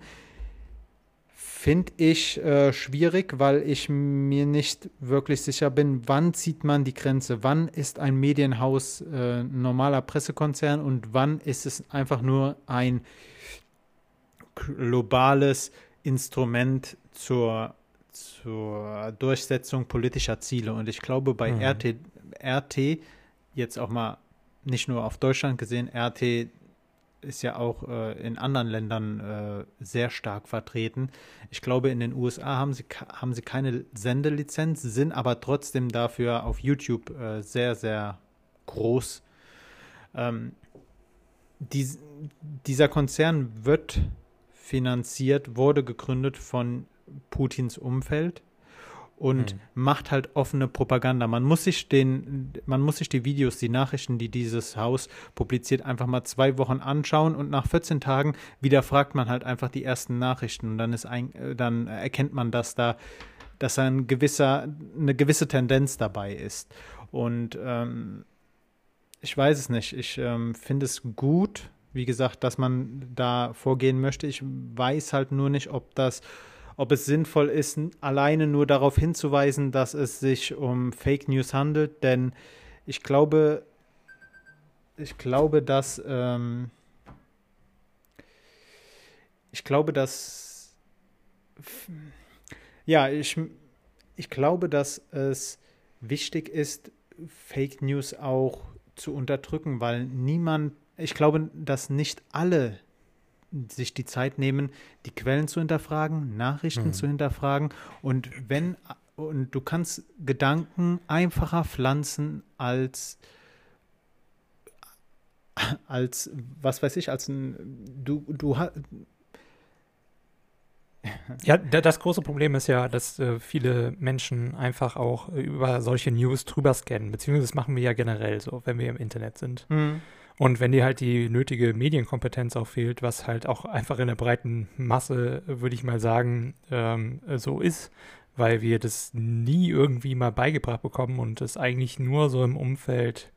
Finde ich äh, schwierig, weil ich mir nicht wirklich sicher bin, wann zieht man die Grenze, wann ist ein Medienhaus äh, ein normaler Pressekonzern und wann ist es einfach nur ein globales Instrument zur zur Durchsetzung politischer Ziele. Und ich glaube, bei mhm. RT, RT, jetzt auch mal nicht nur auf Deutschland gesehen, RT ist ja auch äh, in anderen Ländern äh, sehr stark vertreten. Ich glaube, in den USA haben sie, haben sie keine Sendelizenz, sind aber trotzdem dafür auf YouTube äh, sehr, sehr groß. Ähm, dies, dieser Konzern wird finanziert, wurde gegründet von Putins Umfeld und mhm. macht halt offene Propaganda. Man muss sich den, man muss sich die Videos, die Nachrichten, die dieses Haus publiziert, einfach mal zwei Wochen anschauen und nach 14 Tagen wieder fragt man halt einfach die ersten Nachrichten und dann ist ein, dann erkennt man, dass da, dass ein gewisser, eine gewisse Tendenz dabei ist. Und ähm, ich weiß es nicht. Ich ähm, finde es gut, wie gesagt, dass man da vorgehen möchte. Ich weiß halt nur nicht, ob das ob es sinnvoll ist, alleine nur darauf hinzuweisen, dass es sich um Fake News handelt, denn ich glaube, ich glaube, dass ähm, ich glaube, dass ja, ich, ich glaube, dass es wichtig ist, Fake News auch zu unterdrücken, weil niemand, ich glaube, dass nicht alle sich die Zeit nehmen, die Quellen zu hinterfragen, Nachrichten mhm. zu hinterfragen und wenn und du kannst Gedanken einfacher pflanzen als als was weiß ich als ein du du ja, das große Problem ist ja, dass äh, viele Menschen einfach auch über solche News drüber scannen, beziehungsweise das machen wir ja generell so, wenn wir im Internet sind. Mhm. Und wenn dir halt die nötige Medienkompetenz auch fehlt, was halt auch einfach in der breiten Masse, würde ich mal sagen, ähm, so ist, weil wir das nie irgendwie mal beigebracht bekommen und es eigentlich nur so im Umfeld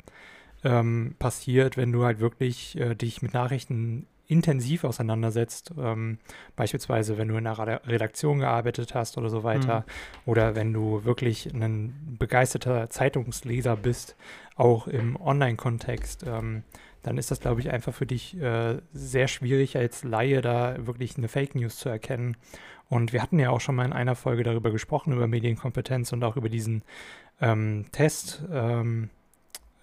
ähm, passiert, wenn du halt wirklich äh, dich mit Nachrichten intensiv auseinandersetzt, ähm, beispielsweise wenn du in einer Redaktion gearbeitet hast oder so weiter, mhm. oder wenn du wirklich ein begeisterter Zeitungsleser bist, auch im Online-Kontext, ähm, dann ist das, glaube ich, einfach für dich äh, sehr schwierig als Laie da wirklich eine Fake News zu erkennen. Und wir hatten ja auch schon mal in einer Folge darüber gesprochen, über Medienkompetenz und auch über diesen ähm, Test, ähm,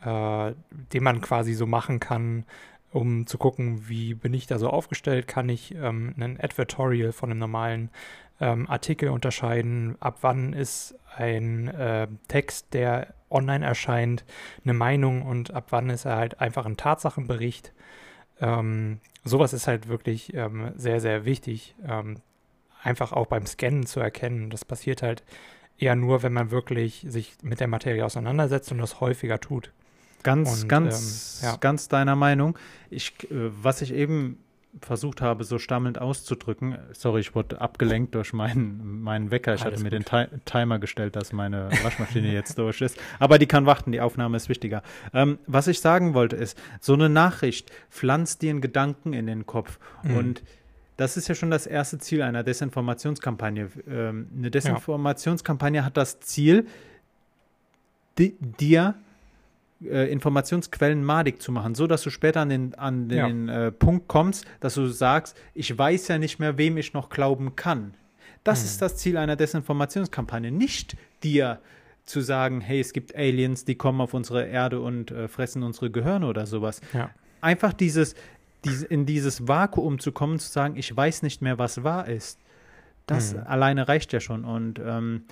äh, den man quasi so machen kann, um zu gucken, wie bin ich da so aufgestellt, kann ich ähm, einen Advertorial von einem normalen ähm, Artikel unterscheiden, ab wann ist ein äh, Text, der online erscheint, eine Meinung und ab wann ist er halt einfach ein Tatsachenbericht. Ähm, sowas ist halt wirklich ähm, sehr, sehr wichtig, ähm, einfach auch beim Scannen zu erkennen. Das passiert halt eher nur, wenn man wirklich sich mit der Materie auseinandersetzt und das häufiger tut. Ganz, und, ganz, ähm, ja. ganz deiner Meinung. Ich, äh, was ich eben versucht habe, so stammelnd auszudrücken, sorry, ich wurde abgelenkt durch meinen, meinen Wecker. Ich Alles hatte mir gut. den Timer gestellt, dass meine Waschmaschine jetzt durch ist. Aber die kann warten, die Aufnahme ist wichtiger. Ähm, was ich sagen wollte ist, so eine Nachricht pflanzt dir einen Gedanken in den Kopf mhm. und das ist ja schon das erste Ziel einer Desinformationskampagne. Ähm, eine Desinformationskampagne ja. hat das Ziel, di dir äh, Informationsquellen madig zu machen, so dass du später an den, an den ja. äh, Punkt kommst, dass du sagst, ich weiß ja nicht mehr, wem ich noch glauben kann. Das hm. ist das Ziel einer Desinformationskampagne, nicht dir zu sagen, hey, es gibt Aliens, die kommen auf unsere Erde und äh, fressen unsere Gehirne oder sowas. Ja. Einfach dieses, diese, in dieses Vakuum zu kommen, zu sagen, ich weiß nicht mehr, was wahr ist. Das hm. alleine reicht ja schon. Und ähm,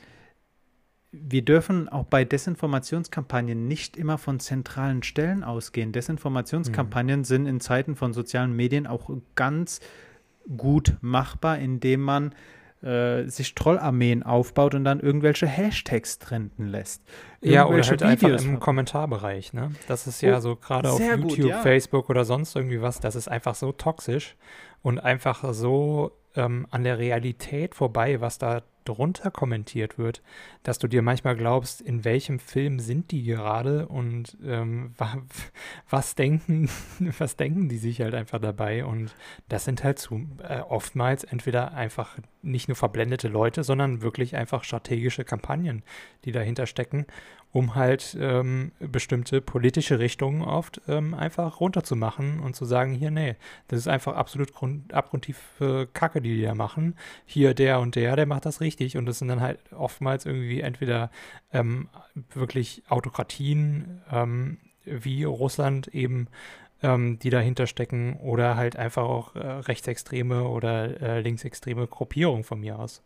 wir dürfen auch bei Desinformationskampagnen nicht immer von zentralen Stellen ausgehen. Desinformationskampagnen mhm. sind in Zeiten von sozialen Medien auch ganz gut machbar, indem man äh, sich Trollarmeen aufbaut und dann irgendwelche Hashtags trenden lässt. Ja, oder halt Videos einfach im Kommentarbereich, ne? Das ist ja oh, so gerade auf YouTube, gut, ja. Facebook oder sonst irgendwie was, das ist einfach so toxisch und einfach so ähm, an der Realität vorbei, was da drunter kommentiert wird, dass du dir manchmal glaubst, in welchem Film sind die gerade und ähm, was denken, was denken die sich halt einfach dabei? Und das sind halt zu, äh, oftmals entweder einfach nicht nur verblendete Leute, sondern wirklich einfach strategische Kampagnen, die dahinter stecken um halt ähm, bestimmte politische Richtungen oft ähm, einfach runterzumachen und zu sagen, hier, nee, das ist einfach absolut grund, abgrundtiefe Kacke, die die da machen. Hier der und der, der macht das richtig. Und das sind dann halt oftmals irgendwie entweder ähm, wirklich Autokratien ähm, wie Russland eben, ähm, die dahinter stecken oder halt einfach auch äh, rechtsextreme oder äh, linksextreme Gruppierungen von mir aus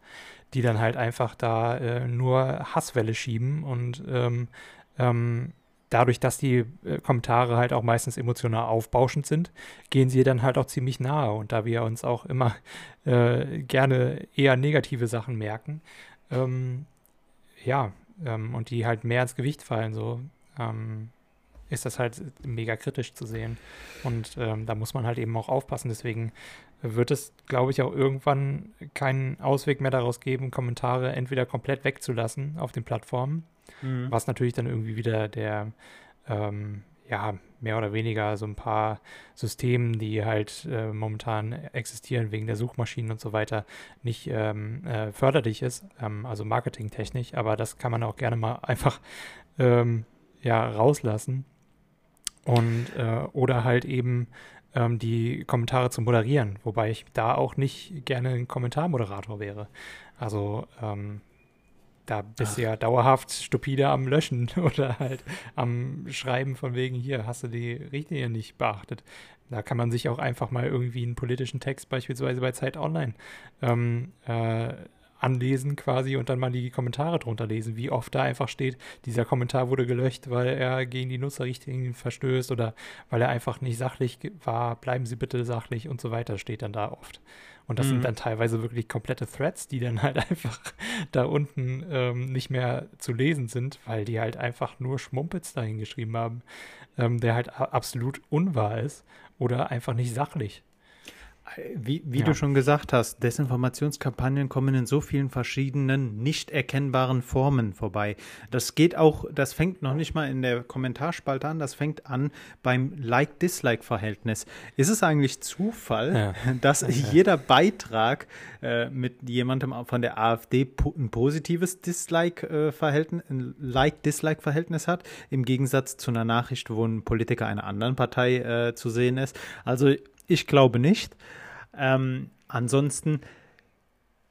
die dann halt einfach da äh, nur Hasswelle schieben und ähm, ähm, dadurch, dass die äh, Kommentare halt auch meistens emotional aufbauschend sind, gehen sie dann halt auch ziemlich nahe. Und da wir uns auch immer äh, gerne eher negative Sachen merken, ähm, ja, ähm, und die halt mehr ins Gewicht fallen, so ähm, ist das halt mega kritisch zu sehen. Und ähm, da muss man halt eben auch aufpassen. Deswegen wird es, glaube ich, auch irgendwann keinen Ausweg mehr daraus geben, Kommentare entweder komplett wegzulassen auf den Plattformen, mhm. was natürlich dann irgendwie wieder der, ähm, ja, mehr oder weniger so ein paar Systemen, die halt äh, momentan existieren wegen der Suchmaschinen und so weiter, nicht ähm, äh, förderlich ist, ähm, also marketingtechnisch, aber das kann man auch gerne mal einfach ähm, ja, rauslassen. Und äh, oder halt eben ähm, die Kommentare zu moderieren, wobei ich da auch nicht gerne ein Kommentarmoderator wäre. Also ähm, da bist Ach. du ja dauerhaft stupide am Löschen oder halt am Schreiben von wegen, hier hast du die Richtlinie nicht beachtet. Da kann man sich auch einfach mal irgendwie einen politischen Text beispielsweise bei Zeit Online ähm, äh, anlesen quasi und dann mal die Kommentare drunter lesen, wie oft da einfach steht, dieser Kommentar wurde gelöscht, weil er gegen die Nutzerrichtlinien verstößt oder weil er einfach nicht sachlich war, bleiben Sie bitte sachlich und so weiter, steht dann da oft. Und das mhm. sind dann teilweise wirklich komplette Threads, die dann halt einfach da unten ähm, nicht mehr zu lesen sind, weil die halt einfach nur Schmumpels dahin geschrieben haben, ähm, der halt absolut unwahr ist oder einfach nicht sachlich. Wie, wie ja. du schon gesagt hast, Desinformationskampagnen kommen in so vielen verschiedenen, nicht erkennbaren Formen vorbei. Das geht auch, das fängt noch nicht mal in der Kommentarspalte an, das fängt an beim Like-Dislike-Verhältnis. Ist es eigentlich Zufall, ja. dass ja. jeder Beitrag äh, mit jemandem von der AfD ein positives Dislike-Verhältnis, äh, ein Like-Dislike-Verhältnis hat, im Gegensatz zu einer Nachricht, wo ein Politiker einer anderen Partei äh, zu sehen ist? Also ich glaube nicht. Ähm, ansonsten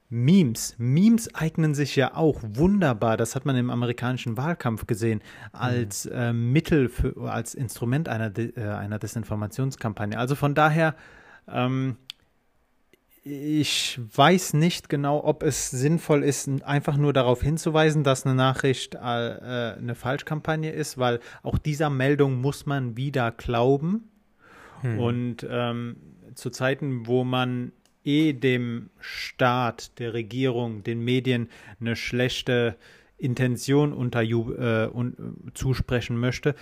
Memes. Memes eignen sich ja auch wunderbar, das hat man im amerikanischen Wahlkampf gesehen, als mhm. äh, Mittel, für, als Instrument einer, De äh, einer Desinformationskampagne. Also von daher, ähm, ich weiß nicht genau, ob es sinnvoll ist, einfach nur darauf hinzuweisen, dass eine Nachricht äh, eine Falschkampagne ist, weil auch dieser Meldung muss man wieder glauben. Hm. Und ähm, zu Zeiten, wo man eh dem Staat, der Regierung, den Medien eine schlechte Intention unter, äh, un, zusprechen möchte,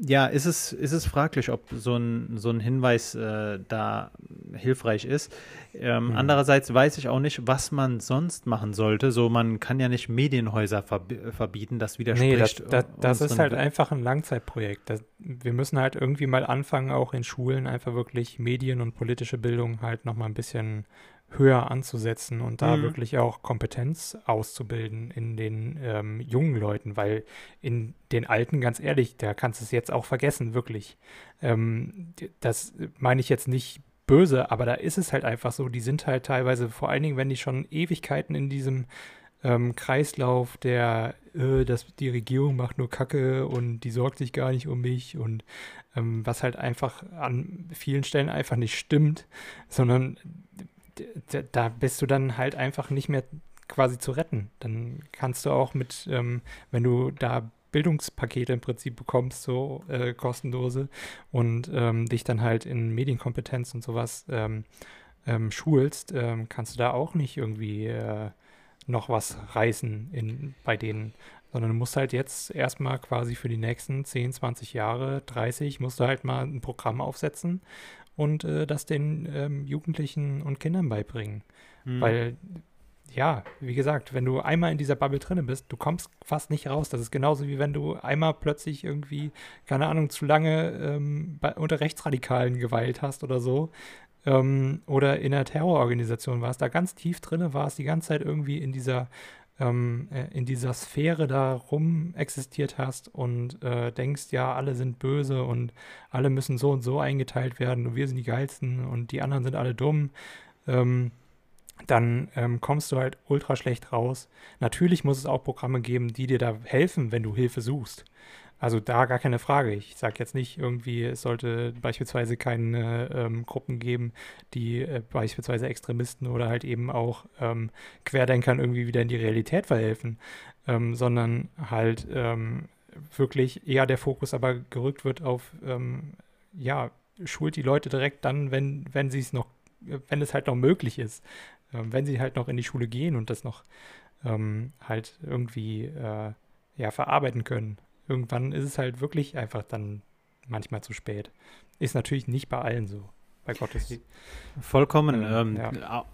ja, ist es, ist es fraglich, ob so ein, so ein Hinweis äh, da hilfreich ist. Ähm, mhm. Andererseits weiß ich auch nicht, was man sonst machen sollte. So, man kann ja nicht Medienhäuser verb verbieten, das widerspricht. Nee, das, das, das ist halt einfach ein Langzeitprojekt. Das, wir müssen halt irgendwie mal anfangen, auch in Schulen einfach wirklich Medien und politische Bildung halt nochmal ein bisschen höher anzusetzen und da mhm. wirklich auch Kompetenz auszubilden in den ähm, jungen Leuten, weil in den Alten, ganz ehrlich, da kannst du es jetzt auch vergessen, wirklich. Ähm, das meine ich jetzt nicht böse, aber da ist es halt einfach so, die sind halt teilweise, vor allen Dingen, wenn die schon Ewigkeiten in diesem ähm, Kreislauf der, äh, dass die Regierung macht nur Kacke und die sorgt sich gar nicht um mich und ähm, was halt einfach an vielen Stellen einfach nicht stimmt, sondern da bist du dann halt einfach nicht mehr quasi zu retten. Dann kannst du auch mit, ähm, wenn du da Bildungspakete im Prinzip bekommst, so äh, kostenlose, und ähm, dich dann halt in Medienkompetenz und sowas ähm, ähm schulst, ähm, kannst du da auch nicht irgendwie äh, noch was reißen in, bei denen. Sondern du musst halt jetzt erstmal quasi für die nächsten 10, 20 Jahre, 30, musst du halt mal ein Programm aufsetzen und äh, das den ähm, Jugendlichen und Kindern beibringen. Mhm. Weil, ja, wie gesagt, wenn du einmal in dieser Bubble drin bist, du kommst fast nicht raus. Das ist genauso wie wenn du einmal plötzlich irgendwie, keine Ahnung, zu lange ähm, bei, unter Rechtsradikalen geweilt hast oder so. Ähm, oder in einer Terrororganisation warst, da ganz tief drin warst, die ganze Zeit irgendwie in dieser ähm, äh, in dieser Sphäre da rum existiert hast und äh, denkst, ja, alle sind böse und alle müssen so und so eingeteilt werden und wir sind die geilsten und die anderen sind alle dumm, ähm, dann ähm, kommst du halt ultra schlecht raus. Natürlich muss es auch Programme geben, die dir da helfen, wenn du Hilfe suchst. Also da gar keine Frage. Ich sage jetzt nicht irgendwie, es sollte beispielsweise keine ähm, Gruppen geben, die äh, beispielsweise Extremisten oder halt eben auch ähm, Querdenkern irgendwie wieder in die Realität verhelfen, ähm, sondern halt ähm, wirklich eher der Fokus aber gerückt wird auf, ähm, ja, schult die Leute direkt dann, wenn, wenn sie es noch, wenn es halt noch möglich ist, ähm, wenn sie halt noch in die Schule gehen und das noch halt irgendwie äh, ja, verarbeiten können irgendwann ist es halt wirklich einfach dann manchmal zu spät. Ist natürlich nicht bei allen so, bei Gottes. Vollkommen. Äh, ähm, ja.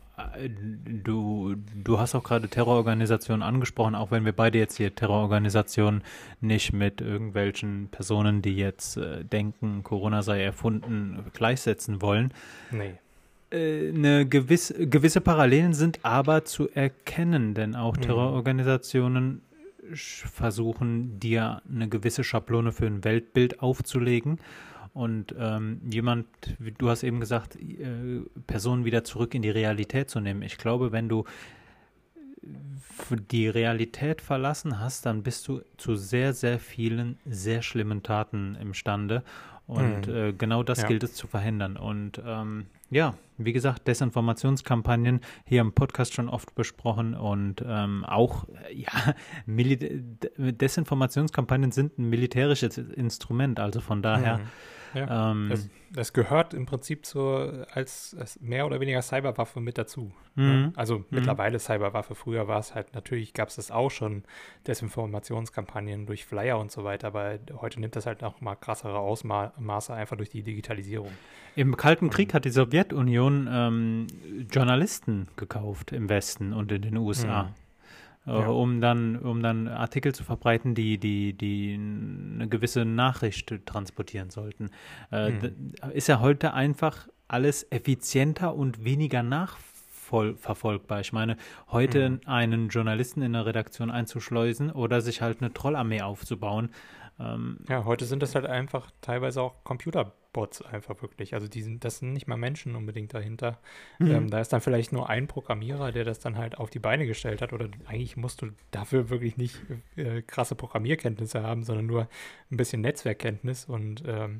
Du, du hast auch gerade Terrororganisationen angesprochen, auch wenn wir beide jetzt hier Terrororganisationen nicht mit irgendwelchen Personen, die jetzt äh, denken, Corona sei erfunden, gleichsetzen wollen. Nee. Äh, eine gewisse, gewisse Parallelen sind aber zu erkennen, denn auch mhm. Terrororganisationen versuchen, dir eine gewisse Schablone für ein Weltbild aufzulegen. Und ähm, jemand, du hast eben gesagt, äh, Personen wieder zurück in die Realität zu nehmen. Ich glaube, wenn du die Realität verlassen hast, dann bist du zu sehr, sehr vielen sehr schlimmen Taten imstande. Und mhm. äh, genau das ja. gilt es zu verhindern. Und ähm, ja, wie gesagt, Desinformationskampagnen hier im Podcast schon oft besprochen und ähm, auch, ja, Mil Desinformationskampagnen sind ein militärisches Instrument. Also von daher. Mhm Ja, ähm, das, das, gehört im Prinzip zur, als, als mehr oder weniger Cyberwaffe mit dazu. Ne? Mhm. Also mhm. mittlerweile Cyberwaffe. Früher war es halt, natürlich gab es das auch schon, Desinformationskampagnen durch Flyer und so weiter, aber heute nimmt das halt noch mal krassere Ausmaße einfach durch die Digitalisierung. Im Kalten Krieg hat die Sowjetunion ähm, Journalisten gekauft im Westen und in den USA. Äh, ja. um dann, um dann Artikel zu verbreiten, die, die, die eine gewisse Nachricht transportieren sollten. Mhm. Ist ja heute einfach alles effizienter und weniger nachverfolgbar. Ich meine, heute mhm. einen Journalisten in eine Redaktion einzuschleusen oder sich halt eine Trollarmee aufzubauen. Ähm, ja, heute sind das halt einfach teilweise auch Computer Bots einfach wirklich. Also die sind, das sind nicht mal Menschen unbedingt dahinter. Mhm. Ähm, da ist dann vielleicht nur ein Programmierer, der das dann halt auf die Beine gestellt hat. Oder eigentlich musst du dafür wirklich nicht äh, krasse Programmierkenntnisse haben, sondern nur ein bisschen Netzwerkkenntnis und ähm,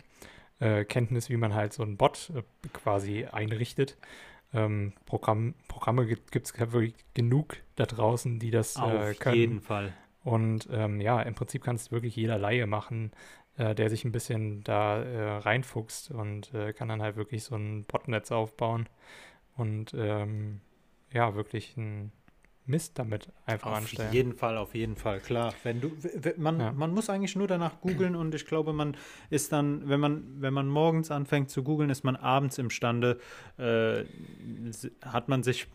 äh, Kenntnis, wie man halt so einen Bot äh, quasi einrichtet. Ähm, Programm, Programme gibt es wirklich genug da draußen, die das äh, können. Auf jeden Fall. Und ähm, ja, im Prinzip kann es wirklich jeder Laie machen äh, der sich ein bisschen da äh, reinfuchst und äh, kann dann halt wirklich so ein Botnetz aufbauen und ähm, ja, wirklich ein Mist damit einfach auf anstellen. Auf jeden Fall, auf jeden Fall, klar. Wenn du, man, ja. man muss eigentlich nur danach googeln und ich glaube, man ist dann, wenn man, wenn man morgens anfängt zu googeln, ist man abends imstande, äh, hat man sich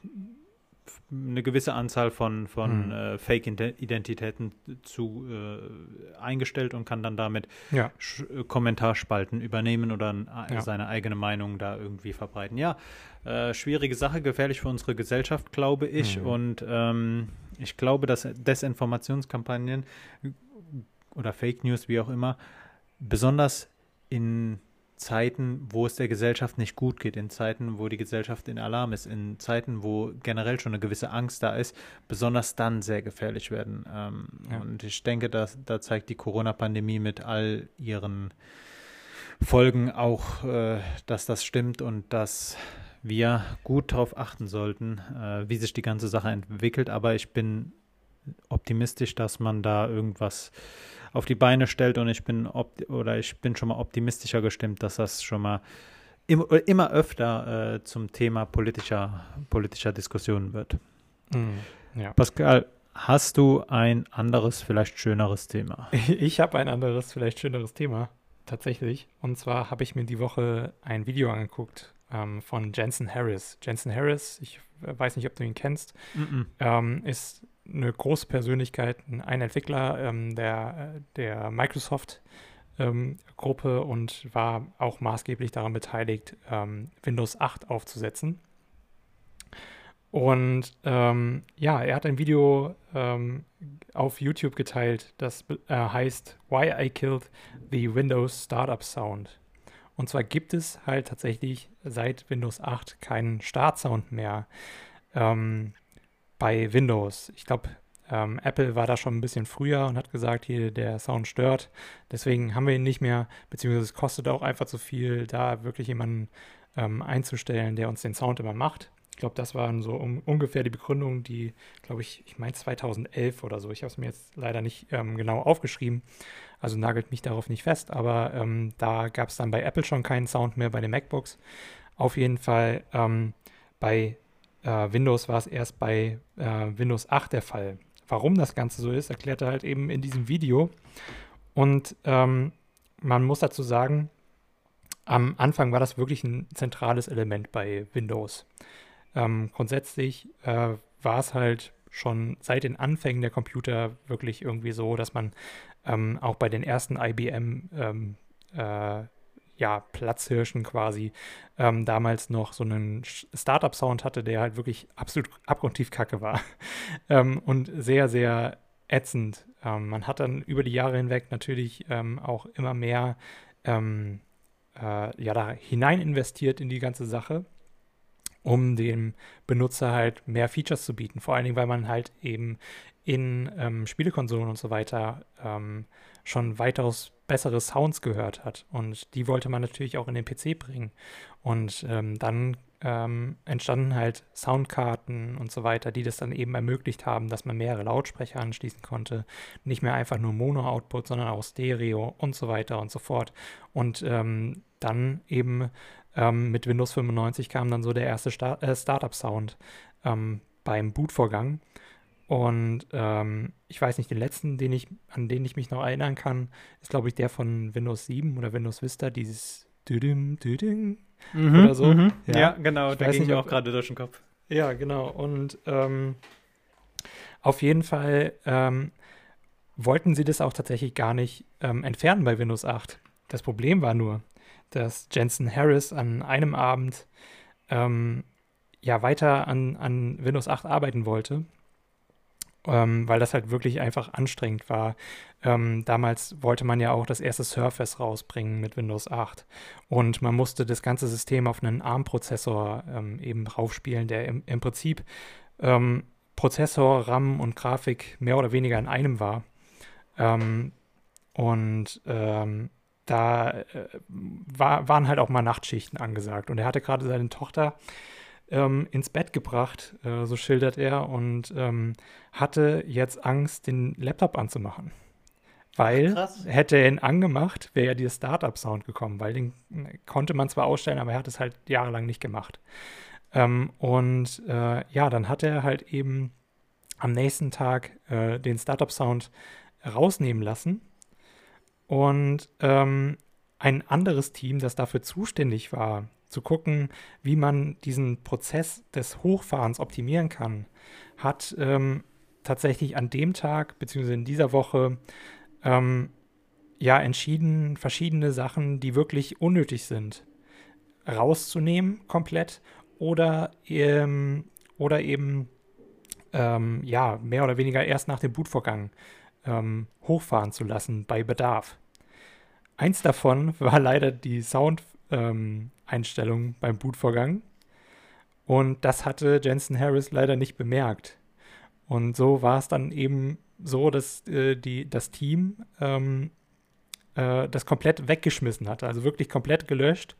eine gewisse Anzahl von, von hm. äh, Fake-Identitäten zu äh, eingestellt und kann dann damit ja. Äh, Kommentarspalten übernehmen oder ja. seine eigene Meinung da irgendwie verbreiten. Ja, äh, schwierige Sache, gefährlich für unsere Gesellschaft, glaube ich. Mhm. Und ähm, ich glaube, dass Desinformationskampagnen oder Fake News, wie auch immer, besonders in Zeiten, wo es der Gesellschaft nicht gut geht, in Zeiten, wo die Gesellschaft in Alarm ist, in Zeiten, wo generell schon eine gewisse Angst da ist, besonders dann sehr gefährlich werden. Ähm, ja. Und ich denke, dass, da zeigt die Corona-Pandemie mit all ihren Folgen auch, äh, dass das stimmt und dass wir gut darauf achten sollten, äh, wie sich die ganze Sache entwickelt. Aber ich bin optimistisch, dass man da irgendwas auf die Beine stellt und ich bin oder ich bin schon mal optimistischer gestimmt, dass das schon mal im, immer öfter äh, zum Thema politischer, politischer Diskussionen wird. Mm, ja. Pascal, hast du ein anderes, vielleicht schöneres Thema? Ich habe ein anderes, vielleicht schöneres Thema, tatsächlich. Und zwar habe ich mir die Woche ein Video angeguckt ähm, von Jensen Harris. Jensen Harris, ich weiß nicht, ob du ihn kennst, -mm. Ähm, ist eine große Persönlichkeit, ein Entwickler ähm, der, der Microsoft ähm, und war auch maßgeblich daran beteiligt, ähm, Windows 8 aufzusetzen. Und ähm, ja, er hat ein Video ähm, auf YouTube geteilt, das äh, heißt Why I Killed the Windows Startup Sound. Und zwar gibt es halt tatsächlich seit Windows 8 keinen Startsound mehr. Ähm, bei Windows. Ich glaube, ähm, Apple war da schon ein bisschen früher und hat gesagt, hier der Sound stört. Deswegen haben wir ihn nicht mehr, beziehungsweise es kostet auch einfach zu viel, da wirklich jemanden ähm, einzustellen, der uns den Sound immer macht. Ich glaube, das waren so um, ungefähr die Begründungen, die, glaube ich, ich meine 2011 oder so. Ich habe es mir jetzt leider nicht ähm, genau aufgeschrieben, also nagelt mich darauf nicht fest, aber ähm, da gab es dann bei Apple schon keinen Sound mehr bei den MacBooks. Auf jeden Fall ähm, bei äh, Windows war es erst bei äh, Windows 8 der Fall. Warum das Ganze so ist, erklärt er halt eben in diesem Video. Und ähm, man muss dazu sagen, am Anfang war das wirklich ein zentrales Element bei Windows. Ähm, grundsätzlich äh, war es halt schon seit den Anfängen der Computer wirklich irgendwie so, dass man ähm, auch bei den ersten IBM ähm, äh, ja, Platzhirschen quasi ähm, damals noch so einen Startup-Sound hatte, der halt wirklich absolut abgrundtief kacke war ähm, und sehr, sehr ätzend. Ähm, man hat dann über die Jahre hinweg natürlich ähm, auch immer mehr ähm, äh, ja, da hinein investiert in die ganze Sache, um dem Benutzer halt mehr Features zu bieten. Vor allen Dingen, weil man halt eben in ähm, Spielekonsolen und so weiter schon weitaus bessere Sounds gehört hat. Und die wollte man natürlich auch in den PC bringen. Und ähm, dann ähm, entstanden halt Soundkarten und so weiter, die das dann eben ermöglicht haben, dass man mehrere Lautsprecher anschließen konnte. Nicht mehr einfach nur Mono-Output, sondern auch Stereo und so weiter und so fort. Und ähm, dann eben ähm, mit Windows 95 kam dann so der erste Star äh, Startup-Sound ähm, beim Bootvorgang. Und ähm, ich weiß nicht, den letzten, den ich, an den ich mich noch erinnern kann, ist, glaube ich, der von Windows 7 oder Windows Vista, dieses Düdüm, Düdüm mhm, oder so. Mhm. Ja. ja. genau, ich da ging mir auch gerade durch den Kopf. Ja, genau. Und ähm, auf jeden Fall ähm, wollten sie das auch tatsächlich gar nicht ähm, entfernen bei Windows 8. Das Problem war nur, dass Jensen Harris an einem Abend ähm, ja weiter an, an Windows 8 arbeiten wollte ähm, weil das halt wirklich einfach anstrengend war. Ähm, damals wollte man ja auch das erste Surface rausbringen mit Windows 8 und man musste das ganze System auf einen ARM-Prozessor ähm, eben draufspielen, der im, im Prinzip ähm, Prozessor, RAM und Grafik mehr oder weniger in einem war. Ähm, und ähm, da äh, war, waren halt auch mal Nachtschichten angesagt. Und er hatte gerade seine Tochter ähm, ins Bett gebracht, äh, so schildert er, und ähm, hatte jetzt Angst, den Laptop anzumachen. Weil Krass. hätte er ihn angemacht, wäre ja dieser Startup-Sound gekommen, weil den äh, konnte man zwar ausstellen, aber er hat es halt jahrelang nicht gemacht. Ähm, und äh, ja, dann hat er halt eben am nächsten Tag äh, den Startup-Sound rausnehmen lassen. Und ähm, ein anderes Team, das dafür zuständig war, zu gucken, wie man diesen Prozess des Hochfahrens optimieren kann, hat ähm, tatsächlich an dem Tag bzw. in dieser Woche ähm, ja entschieden, verschiedene Sachen, die wirklich unnötig sind, rauszunehmen komplett oder, ähm, oder eben ähm, ja mehr oder weniger erst nach dem Bootvorgang ähm, hochfahren zu lassen bei Bedarf. Eins davon war leider die Sound ähm, Einstellungen beim Bootvorgang. Und das hatte Jensen Harris leider nicht bemerkt. Und so war es dann eben so, dass äh, die, das Team ähm, äh, das komplett weggeschmissen hatte, also wirklich komplett gelöscht,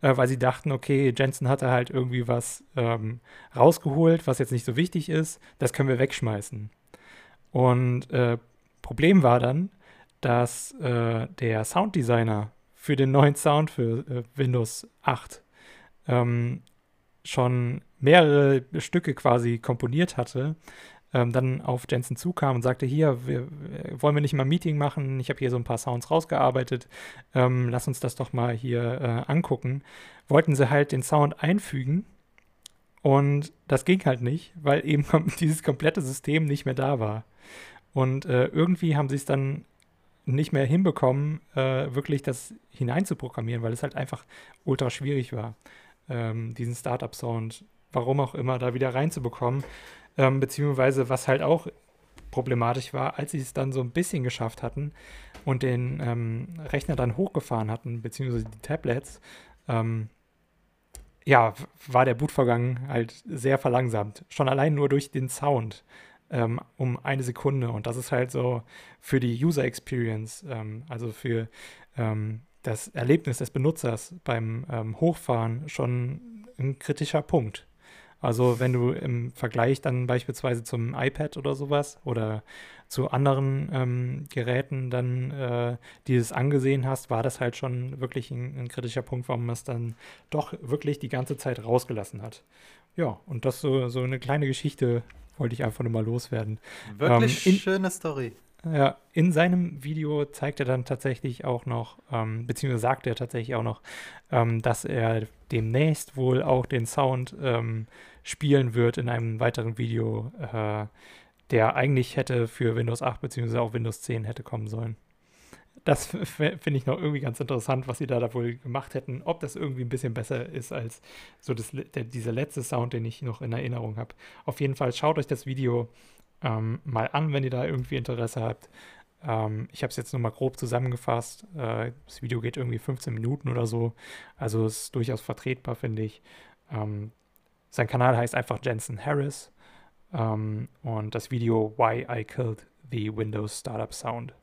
äh, weil sie dachten, okay, Jensen hatte halt irgendwie was ähm, rausgeholt, was jetzt nicht so wichtig ist, das können wir wegschmeißen. Und äh, Problem war dann, dass äh, der Sounddesigner für den neuen Sound für äh, Windows 8 ähm, schon mehrere Stücke quasi komponiert hatte, ähm, dann auf Jensen zukam und sagte, hier, wir, wollen wir nicht mal ein Meeting machen? Ich habe hier so ein paar Sounds rausgearbeitet, ähm, lass uns das doch mal hier äh, angucken. Wollten sie halt den Sound einfügen und das ging halt nicht, weil eben dieses komplette System nicht mehr da war. Und äh, irgendwie haben sie es dann nicht mehr hinbekommen, äh, wirklich das hineinzuprogrammieren, weil es halt einfach ultra schwierig war, ähm, diesen Startup-Sound, warum auch immer, da wieder reinzubekommen. Ähm, beziehungsweise, was halt auch problematisch war, als sie es dann so ein bisschen geschafft hatten und den ähm, Rechner dann hochgefahren hatten, beziehungsweise die Tablets, ähm, ja, war der Bootvorgang halt sehr verlangsamt. Schon allein nur durch den Sound ähm, um eine Sekunde. Und das ist halt so für die User Experience, ähm, also für ähm, das Erlebnis des Benutzers beim ähm, Hochfahren schon ein kritischer Punkt. Also wenn du im Vergleich dann beispielsweise zum iPad oder sowas oder zu anderen ähm, Geräten dann äh, dieses angesehen hast, war das halt schon wirklich ein, ein kritischer Punkt, warum man es dann doch wirklich die ganze Zeit rausgelassen hat. Ja, und das so, so eine kleine Geschichte wollte ich einfach nur mal loswerden. Wirklich ähm, in, schöne Story. Ja, in seinem Video zeigt er dann tatsächlich auch noch, ähm, beziehungsweise sagt er tatsächlich auch noch, ähm, dass er demnächst wohl auch den Sound ähm, spielen wird in einem weiteren Video, äh, der eigentlich hätte für Windows 8 beziehungsweise auch Windows 10 hätte kommen sollen. Das finde ich noch irgendwie ganz interessant, was sie da, da wohl gemacht hätten. Ob das irgendwie ein bisschen besser ist als so das, der, dieser letzte Sound, den ich noch in Erinnerung habe. Auf jeden Fall schaut euch das Video ähm, mal an, wenn ihr da irgendwie Interesse habt. Ähm, ich habe es jetzt nur mal grob zusammengefasst. Äh, das Video geht irgendwie 15 Minuten oder so. Also ist durchaus vertretbar, finde ich. Ähm, sein Kanal heißt einfach Jensen Harris. Ähm, und das Video Why I Killed the Windows Startup Sound.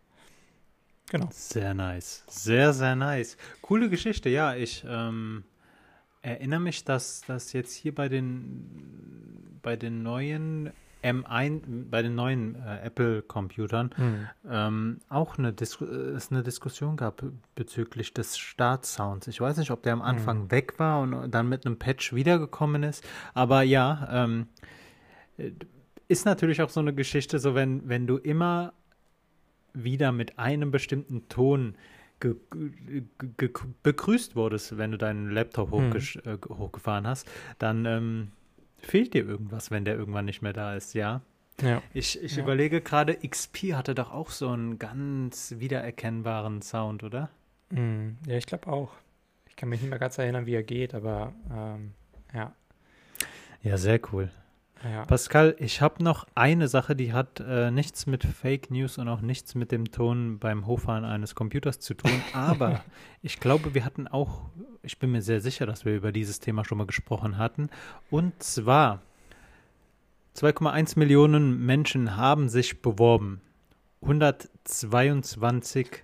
Genau. Sehr nice. Sehr, sehr nice. Coole Geschichte, ja. Ich ähm, erinnere mich, dass das jetzt hier bei den bei den neuen M1, bei den neuen äh, Apple-Computern mhm. ähm, auch eine, Dis es eine Diskussion gab bezüglich des Startsounds. Ich weiß nicht, ob der am Anfang mhm. weg war und dann mit einem Patch wiedergekommen ist, aber ja, ähm, ist natürlich auch so eine Geschichte, so wenn, wenn du immer wieder mit einem bestimmten Ton ge, ge, begrüßt wurdest, wenn du deinen Laptop hochge äh, hochgefahren hast, dann ähm, fehlt dir irgendwas, wenn der irgendwann nicht mehr da ist, ja. Ja. Ich, ich ja. überlege gerade, XP hatte doch auch so einen ganz wiedererkennbaren Sound, oder? Mm, ja, ich glaube auch. Ich kann mich nicht mehr ganz erinnern, wie er geht, aber ähm, ja. Ja, sehr cool. Ja. Pascal, ich habe noch eine Sache, die hat äh, nichts mit Fake News und auch nichts mit dem Ton beim Hochfahren eines Computers zu tun, aber ich glaube, wir hatten auch, ich bin mir sehr sicher, dass wir über dieses Thema schon mal gesprochen hatten. Und zwar 2,1 Millionen Menschen haben sich beworben. 122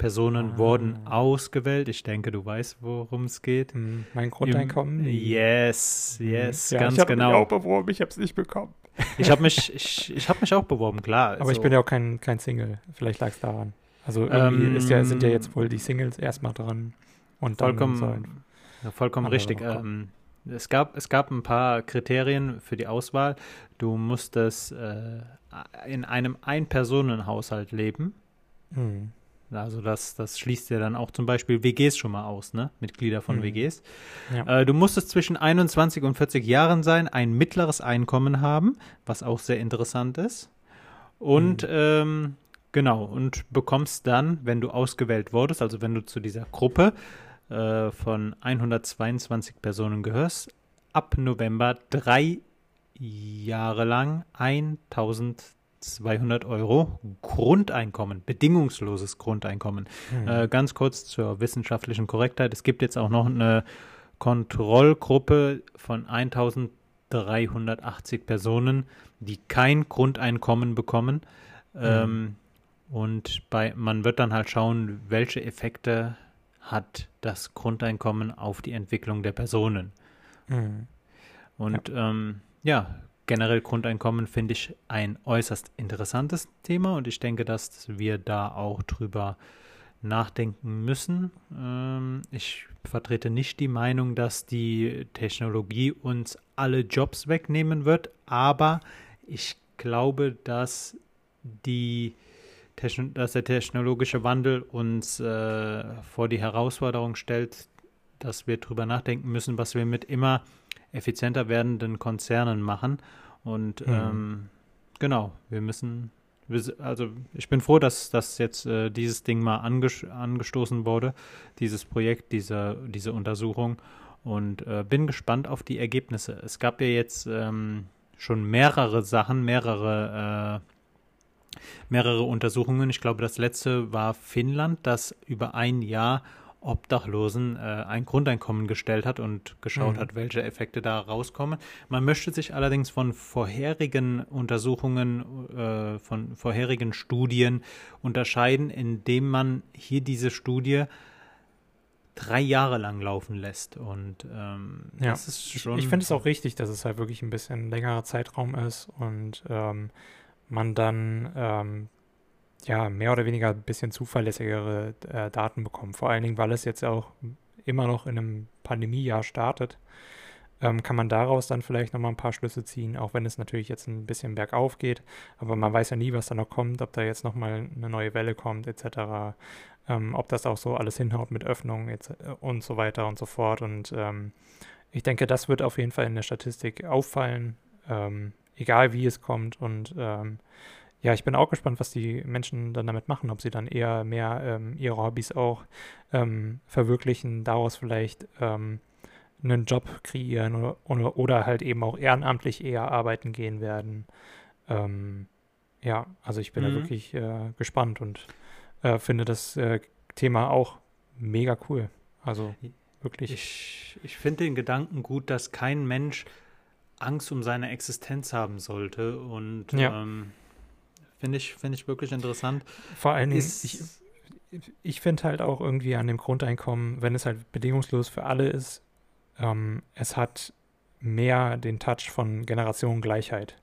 Personen ah. wurden ausgewählt. Ich denke, du weißt, worum es geht. Hm, mein Grundeinkommen? Yes, hm. yes, ja, ganz ich genau. Ich habe mich auch beworben, ich habe es nicht bekommen. Ich habe mich, ich, ich hab mich auch beworben, klar. Aber also. ich bin ja auch kein, kein Single. Vielleicht lag es daran. Also irgendwie ähm, ja, sind ja jetzt wohl die Singles erstmal dran. Und vollkommen, ja, vollkommen richtig. Ähm, es, gab, es gab ein paar Kriterien für die Auswahl. Du musstest äh, in einem Ein-Personen-Haushalt leben. Mhm. Also das, das schließt ja dann auch zum Beispiel WGs schon mal aus, ne? Mitglieder von mhm. WGs. Ja. Äh, du musstest zwischen 21 und 40 Jahren sein, ein mittleres Einkommen haben, was auch sehr interessant ist. Und mhm. ähm, genau, und bekommst dann, wenn du ausgewählt wurdest, also wenn du zu dieser Gruppe äh, von 122 Personen gehörst, ab November drei Jahre lang 1000 200 Euro Grundeinkommen, bedingungsloses Grundeinkommen. Mhm. Äh, ganz kurz zur wissenschaftlichen Korrektheit. Es gibt jetzt auch noch eine Kontrollgruppe von 1380 Personen, die kein Grundeinkommen bekommen. Mhm. Ähm, und bei, man wird dann halt schauen, welche Effekte hat das Grundeinkommen auf die Entwicklung der Personen. Mhm. Und ja. Ähm, ja, generell Grundeinkommen finde ich ein äußerst interessantes Thema und ich denke, dass wir da auch drüber nachdenken müssen. Ähm, ich vertrete nicht die Meinung, dass die Technologie uns alle Jobs wegnehmen wird, aber ich glaube, dass die dass der technologische Wandel uns äh, vor die Herausforderung stellt, dass wir darüber nachdenken müssen, was wir mit immer effizienter werdenden Konzernen machen. Und mhm. ähm, genau, wir müssen, also ich bin froh, dass, dass jetzt äh, dieses Ding mal anges angestoßen wurde, dieses Projekt, diese, diese Untersuchung. Und äh, bin gespannt auf die Ergebnisse. Es gab ja jetzt ähm, schon mehrere Sachen, mehrere äh, mehrere Untersuchungen. Ich glaube, das letzte war Finnland, das über ein Jahr Obdachlosen äh, ein Grundeinkommen gestellt hat und geschaut mhm. hat, welche Effekte da rauskommen. Man möchte sich allerdings von vorherigen Untersuchungen, äh, von vorherigen Studien unterscheiden, indem man hier diese Studie drei Jahre lang laufen lässt. Und ähm, ja, das ist schon. Ich, ich finde es auch richtig, dass es halt wirklich ein bisschen längerer Zeitraum ist und ähm, man dann ähm, ja, mehr oder weniger ein bisschen zuverlässigere äh, Daten bekommen. Vor allen Dingen, weil es jetzt auch immer noch in einem Pandemiejahr startet, ähm, kann man daraus dann vielleicht nochmal ein paar Schlüsse ziehen, auch wenn es natürlich jetzt ein bisschen bergauf geht. Aber man weiß ja nie, was da noch kommt, ob da jetzt nochmal eine neue Welle kommt, etc. Ähm, ob das auch so alles hinhaut mit Öffnungen und so weiter und so fort. Und ähm, ich denke, das wird auf jeden Fall in der Statistik auffallen, ähm, egal wie es kommt. Und ähm, ja, ich bin auch gespannt, was die Menschen dann damit machen, ob sie dann eher mehr ähm, ihre Hobbys auch ähm, verwirklichen, daraus vielleicht ähm, einen Job kreieren oder, oder, oder, halt eben auch ehrenamtlich eher arbeiten gehen werden. Ähm, ja, also ich bin mhm. da wirklich äh, gespannt und äh, finde das äh, Thema auch mega cool. Also wirklich. Ich, ich finde den Gedanken gut, dass kein Mensch Angst um seine Existenz haben sollte und ja. ähm, Finde ich, find ich wirklich interessant. Vor allen Dingen, ich, ich finde halt auch irgendwie an dem Grundeinkommen, wenn es halt bedingungslos für alle ist, ähm, es hat mehr den Touch von Generationengleichheit.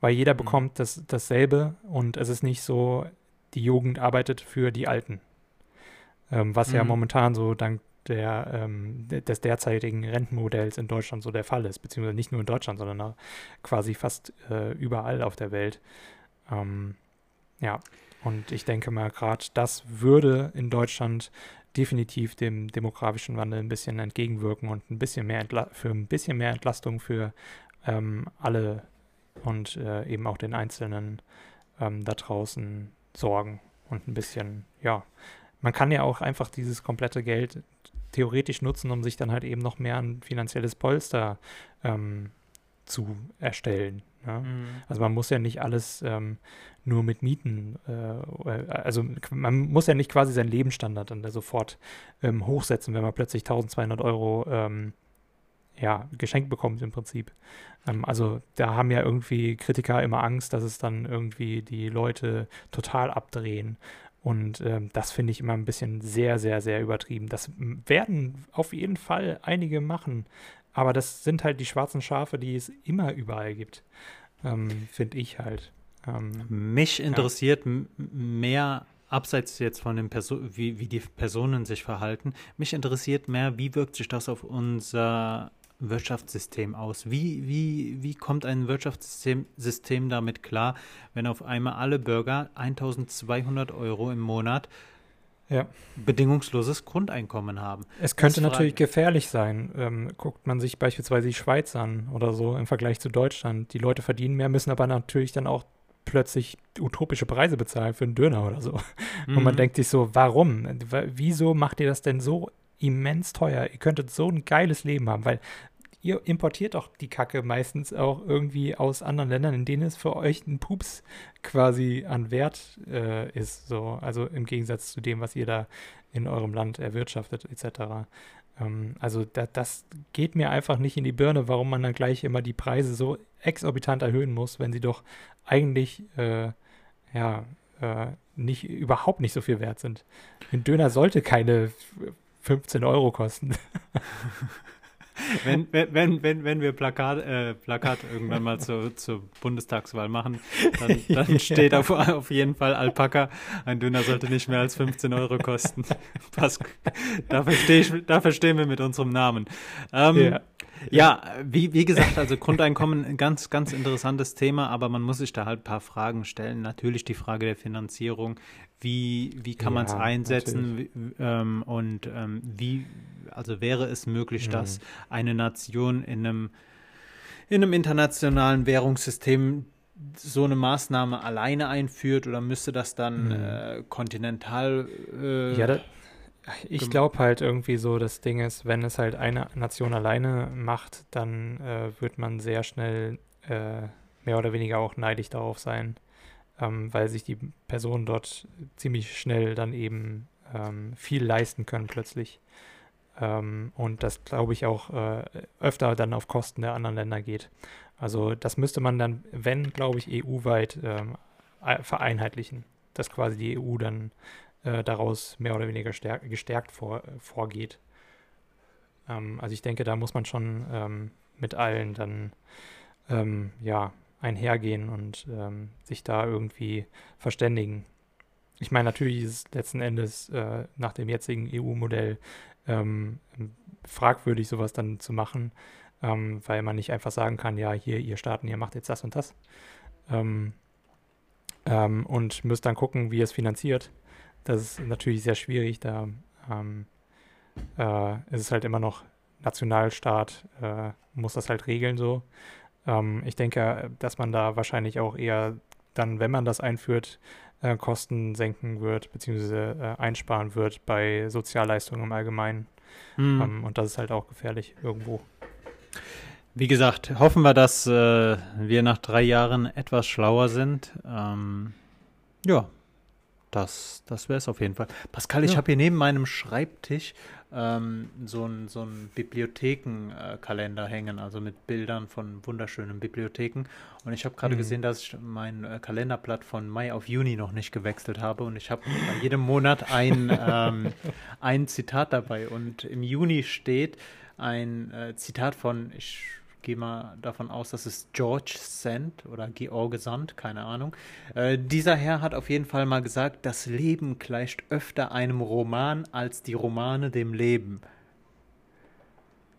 Weil jeder mhm. bekommt das, dasselbe und es ist nicht so, die Jugend arbeitet für die Alten. Ähm, was mhm. ja momentan so dank der, ähm, des derzeitigen Rentenmodells in Deutschland so der Fall ist, beziehungsweise nicht nur in Deutschland, sondern quasi fast äh, überall auf der Welt. Ähm, ja, und ich denke mal, gerade das würde in Deutschland definitiv dem demografischen Wandel ein bisschen entgegenwirken und ein bisschen mehr Entla für ein bisschen mehr Entlastung für ähm, alle und äh, eben auch den Einzelnen ähm, da draußen sorgen und ein bisschen, ja, man kann ja auch einfach dieses komplette Geld theoretisch nutzen, um sich dann halt eben noch mehr ein finanzielles Polster ähm, zu erstellen. Ja? Mhm. Also man muss ja nicht alles ähm, nur mit Mieten, äh, also man muss ja nicht quasi seinen Lebensstandard dann sofort ähm, hochsetzen, wenn man plötzlich 1200 Euro ähm, ja, geschenkt bekommt im Prinzip. Ähm, also da haben ja irgendwie Kritiker immer Angst, dass es dann irgendwie die Leute total abdrehen. Und ähm, das finde ich immer ein bisschen sehr, sehr, sehr übertrieben. Das werden auf jeden Fall einige machen. Aber das sind halt die schwarzen Schafe, die es immer überall gibt. Ähm, finde ich halt. Ähm, Mich interessiert ja. mehr, abseits jetzt von den Personen, wie, wie die Personen sich verhalten, mich interessiert mehr, wie wirkt sich das auf unser Wirtschaftssystem aus? Wie, wie, wie kommt ein Wirtschaftssystem System damit klar, wenn auf einmal alle Bürger 1200 Euro im Monat ja. bedingungsloses Grundeinkommen haben. Es könnte natürlich gefährlich sein. Ähm, guckt man sich beispielsweise die Schweiz an oder so im Vergleich zu Deutschland. Die Leute verdienen mehr, müssen aber natürlich dann auch plötzlich utopische Preise bezahlen für einen Döner oder so. Mhm. Und man mhm. denkt sich so, warum? Wieso macht ihr das denn so immens teuer? Ihr könntet so ein geiles Leben haben, weil ihr importiert doch die Kacke meistens auch irgendwie aus anderen Ländern, in denen es für euch ein Pups quasi an Wert äh, ist. So, also im Gegensatz zu dem, was ihr da in eurem Land erwirtschaftet, etc. Ähm, also da, das geht mir einfach nicht in die Birne, warum man dann gleich immer die Preise so exorbitant erhöhen muss, wenn sie doch eigentlich äh, ja äh, nicht überhaupt nicht so viel wert sind. Ein Döner sollte keine 15 Euro kosten. wenn, wenn, wenn, wenn wir Plakat, äh, Plakat irgendwann mal zur, zur Bundestagswahl machen, dann, dann steht auf, auf jeden Fall Alpaka. Ein Döner sollte nicht mehr als 15 Euro kosten. Pass, da, versteh ich, da verstehen wir mit unserem Namen. Ähm, ja. Ja, wie, wie gesagt, also Grundeinkommen, ein ganz, ganz interessantes Thema, aber man muss sich da halt ein paar Fragen stellen. Natürlich die Frage der Finanzierung, wie, wie kann ja, man es einsetzen wie, ähm, und ähm, wie, also wäre es möglich, mhm. dass eine Nation in einem, in einem internationalen Währungssystem so eine Maßnahme alleine einführt oder müsste das dann mhm. äh, kontinental äh, ja, da, ich glaube halt irgendwie so, das Ding ist, wenn es halt eine Nation alleine macht, dann äh, wird man sehr schnell äh, mehr oder weniger auch neidisch darauf sein, ähm, weil sich die Personen dort ziemlich schnell dann eben ähm, viel leisten können plötzlich. Ähm, und das glaube ich auch äh, öfter dann auf Kosten der anderen Länder geht. Also das müsste man dann, wenn, glaube ich, EU-weit ähm, vereinheitlichen, dass quasi die EU dann äh, daraus mehr oder weniger stärk, gestärkt vor, vorgeht. Ähm, also ich denke, da muss man schon ähm, mit allen dann ähm, ja einhergehen und ähm, sich da irgendwie verständigen. Ich meine, natürlich ist es letzten Endes äh, nach dem jetzigen EU-Modell ähm, fragwürdig, sowas dann zu machen, weil man nicht einfach sagen kann, ja, hier, ihr Staaten, ihr macht jetzt das und das. Ähm, und müsst dann gucken, wie ihr es finanziert. Das ist natürlich sehr schwierig, da ähm, äh, ist es halt immer noch Nationalstaat, äh, muss das halt regeln so. Ähm, ich denke, dass man da wahrscheinlich auch eher dann, wenn man das einführt, äh, Kosten senken wird, beziehungsweise äh, einsparen wird bei Sozialleistungen im Allgemeinen. Mhm. Ähm, und das ist halt auch gefährlich irgendwo. Wie gesagt, hoffen wir, dass äh, wir nach drei Jahren etwas schlauer sind. Ähm, ja, das, das wäre es auf jeden Fall. Pascal, ich ja. habe hier neben meinem Schreibtisch ähm, so einen so Bibliothekenkalender hängen, also mit Bildern von wunderschönen Bibliotheken. Und ich habe gerade mhm. gesehen, dass ich mein äh, Kalenderblatt von Mai auf Juni noch nicht gewechselt habe. Und ich habe bei jedem Monat ein, ähm, ein Zitat dabei. Und im Juni steht ein äh, Zitat von, ich gehe mal davon aus, dass es George Sand oder George Sand, keine Ahnung. Äh, dieser Herr hat auf jeden Fall mal gesagt, das Leben gleicht öfter einem Roman als die Romane dem Leben.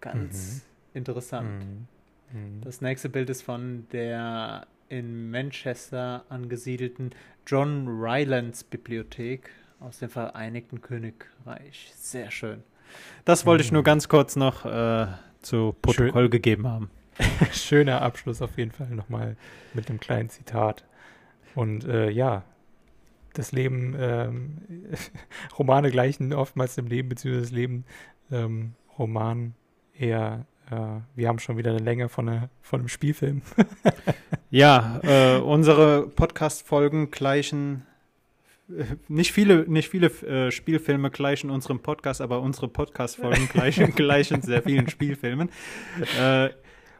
Ganz mhm. interessant. Mhm. Mhm. Das nächste Bild ist von der in Manchester angesiedelten John Rylands Bibliothek aus dem Vereinigten Königreich. Sehr schön. Das wollte ich nur mhm. ganz kurz noch äh, zu Protokoll Schön. gegeben haben. Schöner Abschluss auf jeden Fall nochmal mit einem kleinen Zitat. Und äh, ja, das Leben, ähm, Romane gleichen oftmals dem Leben, beziehungsweise das Leben ähm, Roman eher, äh, wir haben schon wieder eine Länge von, eine, von einem Spielfilm. ja, äh, unsere Podcast-Folgen gleichen nicht viele, nicht viele äh, Spielfilme gleichen unserem Podcast, aber unsere Podcast-Folgen gleichen, gleichen sehr vielen Spielfilmen. Äh,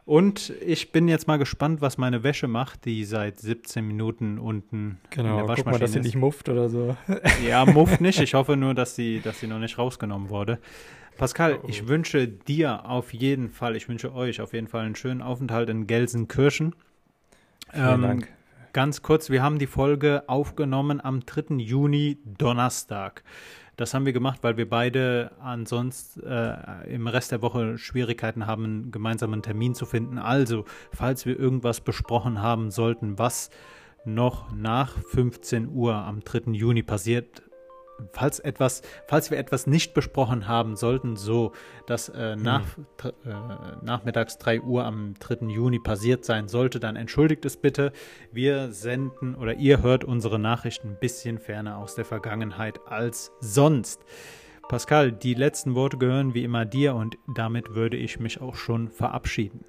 und ich bin jetzt mal gespannt, was meine Wäsche macht, die seit 17 Minuten unten genau, in der Waschmaschine guck mal, dass sie nicht mufft oder so. Ja, mufft nicht. Ich hoffe nur, dass sie, dass sie noch nicht rausgenommen wurde. Pascal, oh. ich wünsche dir auf jeden Fall, ich wünsche euch auf jeden Fall einen schönen Aufenthalt in Gelsenkirchen. Vielen ähm, Dank. Ganz kurz, wir haben die Folge aufgenommen am 3. Juni, Donnerstag. Das haben wir gemacht, weil wir beide ansonsten äh, im Rest der Woche Schwierigkeiten haben, einen gemeinsamen Termin zu finden. Also, falls wir irgendwas besprochen haben sollten, was noch nach 15 Uhr am 3. Juni passiert falls etwas, falls wir etwas nicht besprochen haben sollten, so dass äh, nach, hm. äh, nachmittags 3 Uhr am 3. Juni passiert sein sollte, dann entschuldigt es bitte. Wir senden oder ihr hört unsere Nachrichten ein bisschen ferner aus der Vergangenheit als sonst. Pascal, die letzten Worte gehören wie immer dir und damit würde ich mich auch schon verabschieden.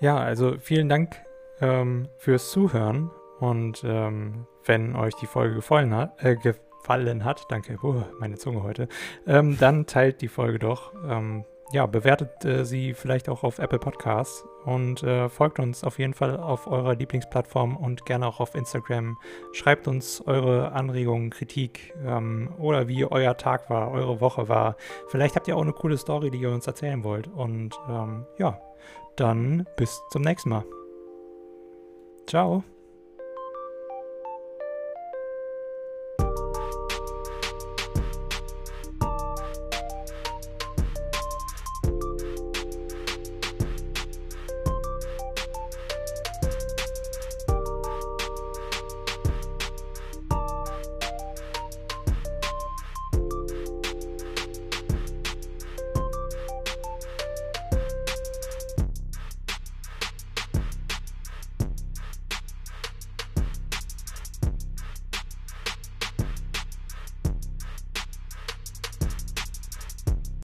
Ja, also vielen Dank ähm, fürs Zuhören und ähm, wenn euch die Folge gefallen hat, äh, ge gefallen hat, danke, oh, meine Zunge heute, ähm, dann teilt die Folge doch. Ähm, ja, bewertet äh, sie vielleicht auch auf Apple Podcasts und äh, folgt uns auf jeden Fall auf eurer Lieblingsplattform und gerne auch auf Instagram. Schreibt uns eure Anregungen, Kritik ähm, oder wie euer Tag war, eure Woche war. Vielleicht habt ihr auch eine coole Story, die ihr uns erzählen wollt. Und ähm, ja, dann bis zum nächsten Mal. Ciao.